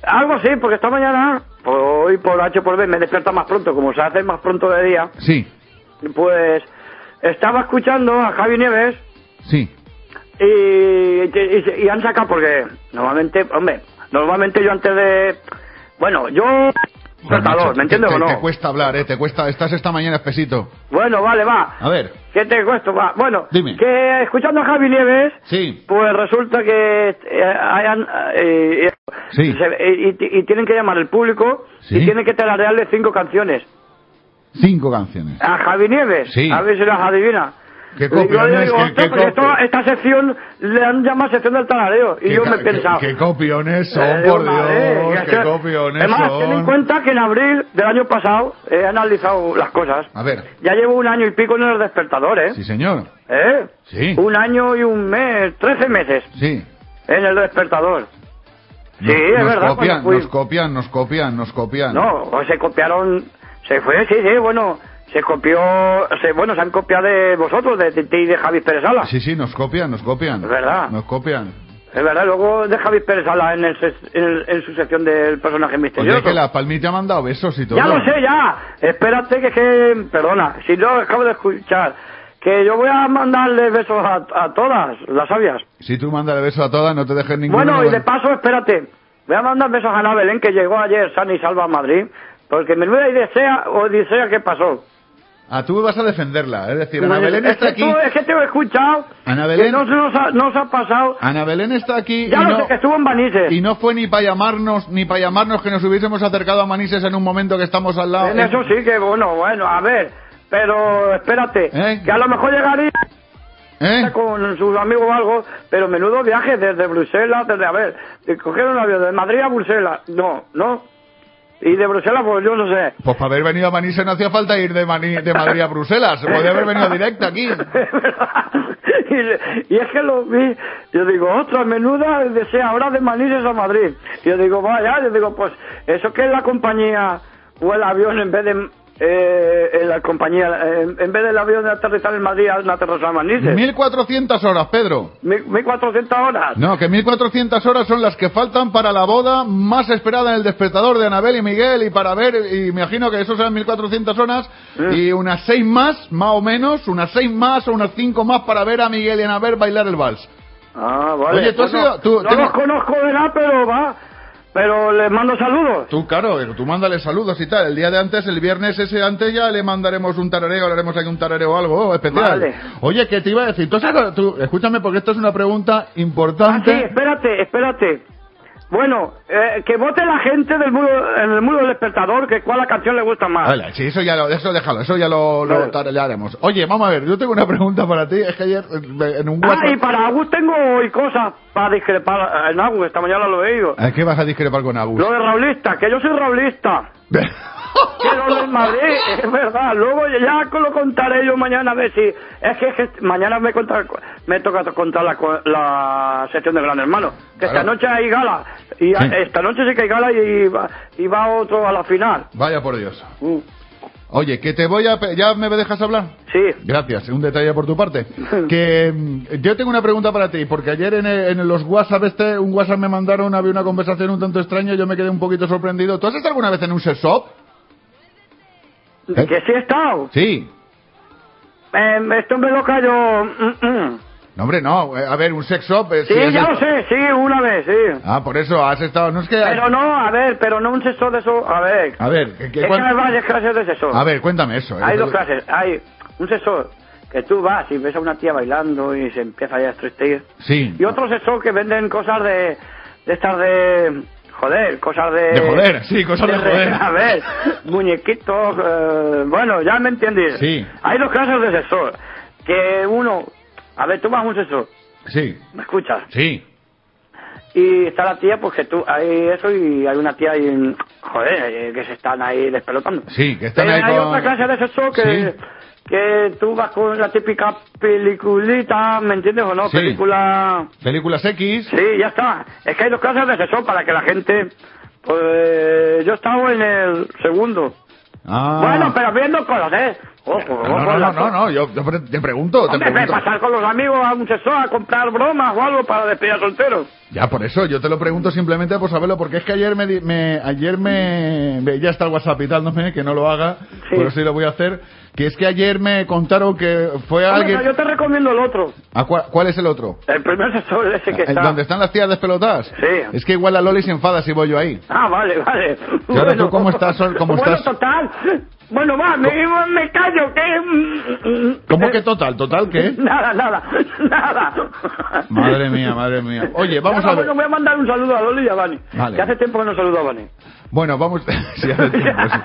Speaker 25: Algo sí, porque esta mañana, hoy por H por B me despierta más pronto, como se hace más pronto de día,
Speaker 4: Sí,
Speaker 25: pues estaba escuchando a Javi Nieves
Speaker 4: sí.
Speaker 25: y, y, y han sacado, porque normalmente, hombre, normalmente yo antes de... Bueno, yo
Speaker 4: macho,
Speaker 25: ¿me entiendes
Speaker 4: te,
Speaker 25: o no?
Speaker 4: Te cuesta hablar, ¿eh? Te cuesta... Estás esta mañana espesito.
Speaker 25: Bueno, vale, va.
Speaker 4: A ver.
Speaker 25: ¿Qué te cuesta? Va. Bueno,
Speaker 4: Dime.
Speaker 25: que escuchando a Javi Nieves,
Speaker 4: Sí.
Speaker 25: pues resulta que eh, hayan, eh, eh,
Speaker 4: Sí.
Speaker 25: se- y, y- y tienen que llamar al público
Speaker 4: Sí.
Speaker 25: y tienen que tararearle cinco canciones.
Speaker 4: Cinco canciones.
Speaker 25: A Javi Nieves,
Speaker 4: Sí.
Speaker 25: a ver si las adivina.
Speaker 4: ¿Qué copiones?
Speaker 25: digo,
Speaker 4: ¿Qué,
Speaker 25: "Hostia,
Speaker 4: qué
Speaker 25: porque
Speaker 4: copi-
Speaker 25: esto- esta sección le han llamado sección del tarareo. Y yo me he pensado.
Speaker 4: qué- copiones son,
Speaker 25: eh,
Speaker 4: por Dios, qué copiones
Speaker 25: Además,
Speaker 4: son.
Speaker 25: ten en cuenta que en abril del año pasado he analizado las cosas.
Speaker 4: A ver.
Speaker 25: Ya llevo un año y pico en el despertador, ¿eh?
Speaker 4: Sí, señor.
Speaker 25: ¿Eh?
Speaker 4: Sí.
Speaker 25: Un año y un mes, 13 meses
Speaker 4: Sí.
Speaker 25: en el despertador. Sí,
Speaker 4: Nos-
Speaker 25: es
Speaker 4: nos
Speaker 25: verdad.
Speaker 4: Copian, Nos copian, nos copian, nos copian.
Speaker 25: No, o se copiaron, se fue, sí, sí, bueno, se copió, se, bueno, se han copiado de vosotros, de Titi y de Javi Pérez Sala.
Speaker 4: Sí, sí, nos copian, nos copian.
Speaker 25: Es verdad.
Speaker 4: Nos copian.
Speaker 25: Es verdad, luego de Javi Pérez Sala en, el en, el- en su sección del personaje misterioso.
Speaker 4: Oye, que la palmita ha mandado besos y todo.
Speaker 25: Ya lo sé, ya. Espérate que, que perdona, si no acabo de escuchar, que yo voy a mandarle besos a, a todas las sabias.
Speaker 4: Si tú mandas besos a todas, no te dejes ninguno.
Speaker 25: Bueno, y de paso, espérate, voy a mandar besos a Ana Belén, que llegó ayer sana y salva a Madrid, porque menuda odisea, odisea que pasó.
Speaker 4: Ah, tú vas a defenderla. Es decir, Ana Belén
Speaker 25: es
Speaker 4: está
Speaker 25: que
Speaker 4: aquí.
Speaker 25: tú- es que te he escuchado,
Speaker 4: Ana
Speaker 25: que
Speaker 4: Belén.
Speaker 25: no se nos ha, pasado.
Speaker 4: Ana Belén está aquí.
Speaker 25: Ya
Speaker 4: y
Speaker 25: lo
Speaker 4: no,
Speaker 25: sé, que estuvo en Manises.
Speaker 4: Y no fue ni para llamarnos, ni para llamarnos que nos hubiésemos acercado a Manises en un momento que estamos al lado.
Speaker 25: En eso sí que, bueno, bueno, a ver, pero espérate, que a lo mejor llegaría
Speaker 4: ¿Eh?
Speaker 25: con sus amigos o algo, pero menudo viaje desde Bruselas, desde, a ver, coger un avión de Madrid a Bruselas, no, no, y de Bruselas, pues yo no sé.
Speaker 4: Pues para haber venido a Manises no hacía falta ir de, Mani- de Madrid a Bruselas. Podía haber venido directo aquí.
Speaker 25: y, y es que lo vi, yo digo, otra menuda desea ahora de Manises a Madrid. Y yo digo, vaya, yo digo, pues eso que es la compañía o el avión en vez de eh, en la compañía, en vez del avión de aterrizar en Madrid, a aterrizar en Manises.
Speaker 4: 1400 horas, Pedro.
Speaker 25: Mil- 1400 horas.
Speaker 4: No, que 1400 horas son las que faltan para la boda más esperada en el despertador de Anabel y Miguel y para ver, y me imagino que eso serán 1400 horas y unas 6 más, más o menos, unas 6 más o unas 5 más para ver a Miguel y Anabel bailar el vals.
Speaker 25: Ah, vale.
Speaker 4: Oye, tú has
Speaker 25: Bueno,
Speaker 4: ido- tú-
Speaker 25: no los conozco de nada, pero va. Pero les mando saludos.
Speaker 4: Tú, claro, tú mándale saludos y tal. El día de antes, el viernes ese antes ya le mandaremos un tarareo, le haremos aquí un tarareo o algo especial.
Speaker 25: Vale.
Speaker 4: Oye, ¿qué te iba a decir? Tú, has- tú- escúchame porque esto es una pregunta
Speaker 25: Ah, sí,
Speaker 4: importante.
Speaker 25: espérate, espérate. Bueno, eh, que vote la gente del muro, en el muro del espectador que cuál la canción le gusta más.
Speaker 4: Vale, sí, eso ya lo, eso déjalo, eso ya lo, lo
Speaker 25: Vale.
Speaker 4: tararearemos. Oye, vamos a ver, yo tengo una pregunta para ti. Es que ayer eh, en un
Speaker 25: Ah, y
Speaker 4: WhatsApp...
Speaker 25: para Agus tengo hoy cosas para discrepar en Agus, esta mañana lo he oído.
Speaker 4: ¿A qué vas a discrepar con Agus?
Speaker 25: Lo de Raulista, que yo soy Raulista. que lo del Madrid, es verdad. Luego ya lo contaré yo mañana a ver si... Es que, es que mañana me, contar, me toca contar la, la sección de Gran Hermano. Que esta
Speaker 4: Claro.
Speaker 25: noche hay gala. Y
Speaker 4: Sí.
Speaker 25: esta noche sí que hay gala y va, y va otro a la final.
Speaker 4: Vaya por Dios. Oye, que te voy a... ¿Ya me dejas hablar?
Speaker 25: Sí.
Speaker 4: Gracias, un detalle por tu parte. Que mm, yo tengo una pregunta para ti, porque ayer en, en los WhatsApp este, un WhatsApp me mandaron, había una conversación un tanto extraña, yo me quedé un poquito sorprendido. ¿Tú has estado alguna vez en un sex shop? ¿Eh?
Speaker 25: Que sí he estado.
Speaker 4: Sí.
Speaker 25: Eh, esto me lo callo. mm, mm.
Speaker 4: No, hombre, no. eh, A ver, un sex shop... eh,
Speaker 25: Sí, ya lo sé, sí, una vez, sí.
Speaker 4: Ah, por eso has estado... No es que...
Speaker 25: Pero no, a ver, pero no un sexo de eso. A ver.
Speaker 4: A ver, ¿qué- qué-
Speaker 25: es que hay varias clases de sexo.
Speaker 4: A ver, cuéntame eso.
Speaker 25: Hay dos clases. Hay un sexo que tú vas y ves a una tía bailando y se empieza ya a striptease.
Speaker 4: Sí.
Speaker 25: Y otro sexo que venden cosas de, de estas de... Joder, cosas de...
Speaker 4: De joder, sí, cosas de joder.
Speaker 25: A ver, muñequitos... eh, bueno, ya me entiendes.
Speaker 4: Sí.
Speaker 25: Hay dos clases de sexo. Que uno... A ver, tú vas a un sexo.
Speaker 4: Sí,
Speaker 25: ¿Me escuchas?
Speaker 4: sí.
Speaker 25: Y está la tía, pues que tú, hay eso y hay una tía ahí, joder, eh, que se están ahí despelotando.
Speaker 4: Sí, que están
Speaker 25: Pero
Speaker 4: ahí
Speaker 25: hay
Speaker 4: con...
Speaker 25: otra clase de sexo que,
Speaker 4: Sí.
Speaker 25: Que tú vas con la típica peliculita, ¿me entiendes o no?
Speaker 4: Sí.
Speaker 25: Película...
Speaker 4: Películas X.
Speaker 25: Sí, ya está. Es que hay dos clases de sexo para que la gente... Pues yo estaba en el segundo.
Speaker 4: Ah.
Speaker 25: Bueno, pero viendo cosas, ¿eh? Ojo,
Speaker 4: No,
Speaker 25: ojo,
Speaker 4: no, no, no, no, yo te pregunto, te
Speaker 25: Hombre,
Speaker 4: pregunto.
Speaker 25: pasar con los amigos a un sexo a comprar bromas o algo para despedir a solteros.
Speaker 4: Ya, por eso, yo te lo pregunto simplemente por saberlo, porque es que ayer me, me ayer me, me- ya está el WhatsApp y tal, no sé, que no lo haga,
Speaker 25: Sí.
Speaker 4: pero sí lo voy a hacer, Que es que ayer me contaron que fue
Speaker 25: Hombre,
Speaker 4: alguien...
Speaker 25: no, yo te recomiendo el otro.
Speaker 4: ¿A cua- ¿Cuál es el otro?
Speaker 25: El primer sector ese que
Speaker 4: ¿El
Speaker 25: está.
Speaker 4: donde están las tías despelotadas?
Speaker 25: Sí.
Speaker 4: Es que igual la Loli se enfada si voy yo ahí.
Speaker 25: Ah, vale, vale.
Speaker 4: Claro, ¿tú cómo estás, Sol? ¿Cómo
Speaker 25: bueno,
Speaker 4: estás?
Speaker 25: total. Bueno, va, me, me callo, que...
Speaker 4: ¿Cómo que total? ¿Total qué?
Speaker 25: Nada, nada, nada.
Speaker 4: Madre mía, madre mía. Oye, vamos
Speaker 25: Nada,
Speaker 4: a ver.
Speaker 25: Bueno, voy a mandar un saludo a Loli y a Vani.
Speaker 4: Vale.
Speaker 25: Que hace tiempo que no saludo a Vani.
Speaker 4: Bueno, vamos. sí, hace tiempo, sí.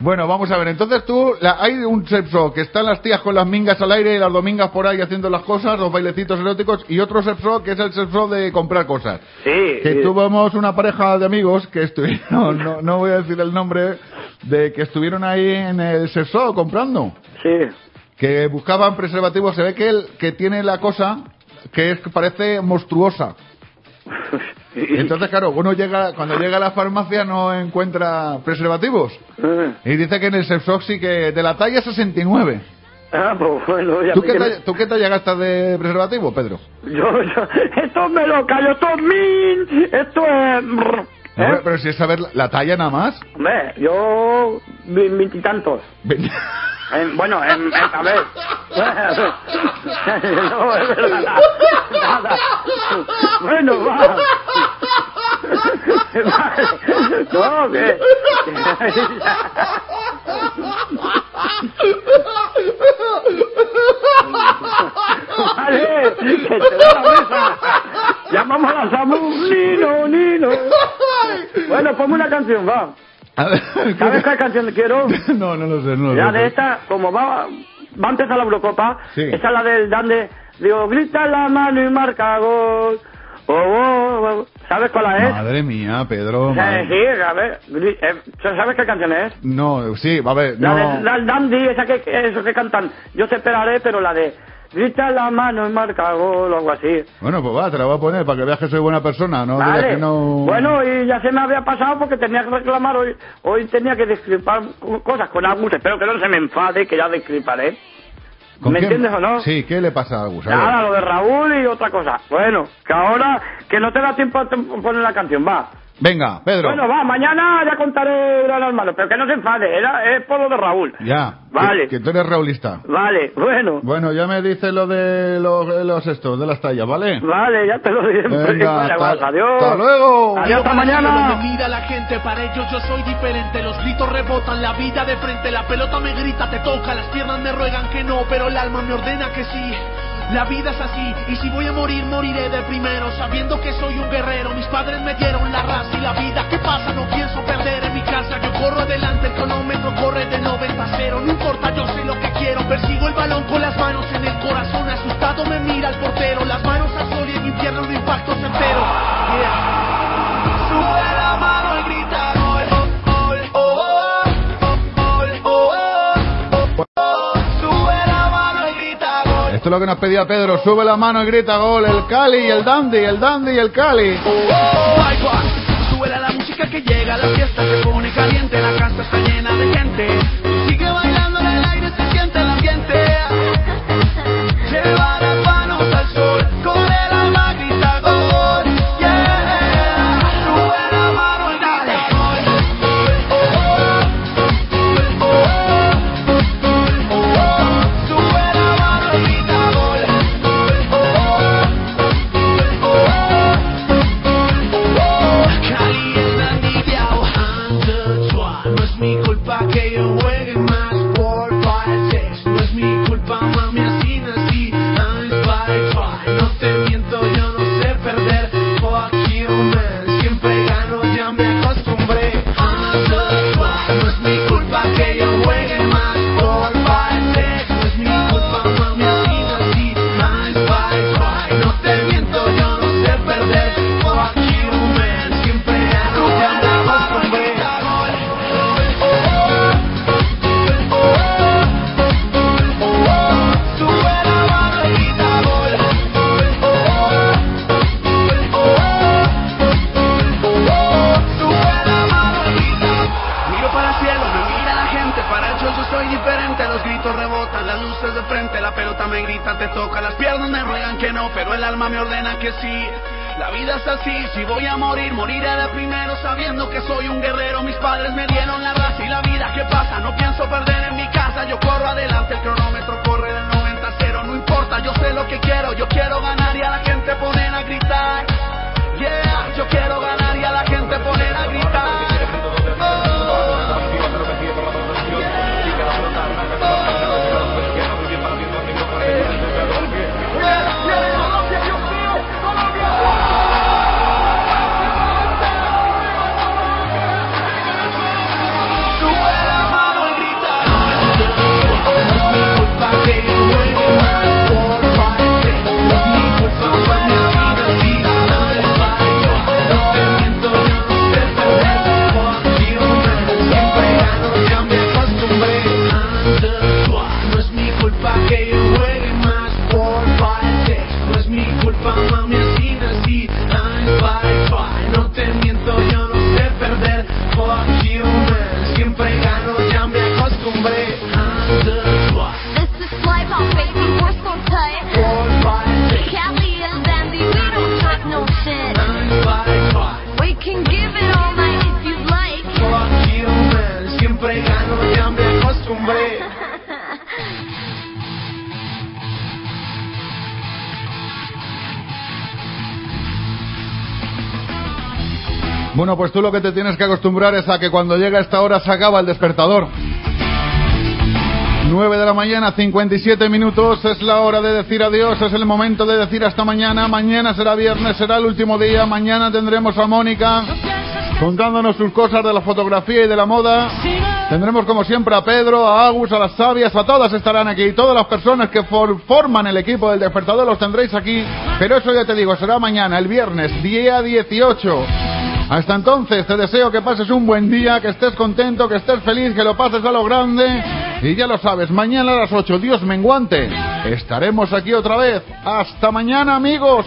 Speaker 4: Bueno, vamos a ver. Entonces tú, la- hay un sepso que están las tías con las mingas al aire y las domingas por ahí haciendo las cosas, los bailecitos eróticos, y otro sepso que es el sepso de comprar cosas.
Speaker 25: Sí.
Speaker 4: Que
Speaker 25: sí.
Speaker 4: tuvimos una pareja de amigos que estuvieron, no, no voy a decir el nombre, de que estuvieron ahí en el sepso comprando.
Speaker 25: Sí.
Speaker 4: Que buscaban preservativos. Se ve que el que tiene la cosa que es que parece monstruosa. Entonces, claro, uno llega, cuando llega a la farmacia no encuentra preservativos.
Speaker 25: Eh.
Speaker 4: Y dice que en el Sepsox sí que de la talla 69.
Speaker 25: Ah, pues bueno, ya
Speaker 4: ¿Tú
Speaker 25: me
Speaker 4: qué, talla, ¿Tú qué talla gastas de preservativo, Pedro?
Speaker 25: Yo, yo, esto me lo callo, esto es min, esto es... ¿eh?
Speaker 4: Pero si es saber la, la talla nada más.
Speaker 25: Hombre, yo... ve- veintitantos. En- bueno, en, en- a ver. no, es verdad. Nada. Bueno, va. No, que... Vale, que te da la mesa. Llamamos a la Samu. Nino, Nino. Bueno, ponme una canción, va. ¿Sabes qué canción quiero?
Speaker 4: No, no lo sé, no lo
Speaker 25: Ya de esta, como va, va a empezar la Eurocopa,
Speaker 4: Sí.
Speaker 25: esa es la del Dande, digo, grita la mano y marca gol. Oh, oh, oh. ¿Sabes cuál es?
Speaker 4: Madre mía, Pedro. Madre-
Speaker 25: sí, a ver, eh, ¿sabes qué canción es?
Speaker 4: No, sí, a ver,
Speaker 25: La
Speaker 4: no.
Speaker 25: de la del Dandy, esa que, eso que cantan, yo te esperaré, pero la de grita la mano y marca gol o algo así.
Speaker 4: Bueno, pues va, te la voy a poner para que veas que soy buena persona, no
Speaker 25: Vale.
Speaker 4: que no...
Speaker 25: Bueno, y ya se me había pasado porque tenía que reclamar hoy. Hoy tenía que discrepar co- cosas con Agus. Espero que no se me enfade, que ya discreparé.
Speaker 4: ¿Con
Speaker 25: ¿Me
Speaker 4: quién?
Speaker 25: entiendes o no?
Speaker 4: Sí, ¿qué le pasa a Agus?
Speaker 25: Nada, lo de Raúl y otra cosa. Bueno, que ahora que no te da tiempo a poner la canción, va.
Speaker 4: Venga, Pedro.
Speaker 25: Bueno, va, mañana ya contaré de malo, pero que no se enfade, era, es por lo de Raúl.
Speaker 4: Ya.
Speaker 25: Vale.
Speaker 4: Que, que tú eres raulista.
Speaker 25: Vale, bueno.
Speaker 4: Bueno, ya me dice lo de los, de los estos, de las tallas, ¿vale?
Speaker 25: Vale, ya te lo diré.
Speaker 4: Venga,
Speaker 25: Vale,
Speaker 4: hasta-
Speaker 25: adiós.
Speaker 4: hasta luego.
Speaker 25: Adiós, hasta mañana.
Speaker 13: mira la gente, para ellos yo soy diferente. Los gritos rebotan, la vida de frente, la pelota me grita, te toca, las piernas me ruegan que no, pero el alma me ordena que sí. La vida es así, y si voy a morir, moriré de primero, sabiendo que soy un guerrero. Mis padres me dieron la raza y la vida. ¿Qué pasa? No pienso perder en mi casa. Yo corro adelante, el cronómetro corre de 90 a 0. No importa, yo sé lo que quiero. Persigo el balón con las manos en el corazón. Asustado me mira el portero. Las manos al sol y en mi pierna un impacto certero. Yeah.
Speaker 4: Esto es lo que nos pedía Pedro. Sube la mano y grita gol. El Cali y el Dandy, el Dandy y el Cali.
Speaker 13: Súbele a la música que llega, la fiesta se pone caliente, la casa está llena de gente.
Speaker 4: Pues tú lo que te tienes que acostumbrar es a que cuando llega esta hora se acaba el despertador. 9 de la mañana, 57 minutos, es la hora de decir adiós, es el momento de decir hasta mañana. Mañana será viernes, será el último día. Mañana tendremos a Mónica contándonos sus cosas de la fotografía y de la moda. Tendremos como siempre a Pedro, a Agus, a las sabias, a todas estarán aquí. Todas las personas que for- forman el equipo del despertador los tendréis aquí. Pero eso ya te digo, será mañana, el viernes, día 18. Hasta entonces te deseo que pases un buen día, que estés contento, que estés feliz, que lo pases a lo grande. Y ya lo sabes, mañana a las 8, Dios menguante, estaremos aquí otra vez. Hasta mañana amigos.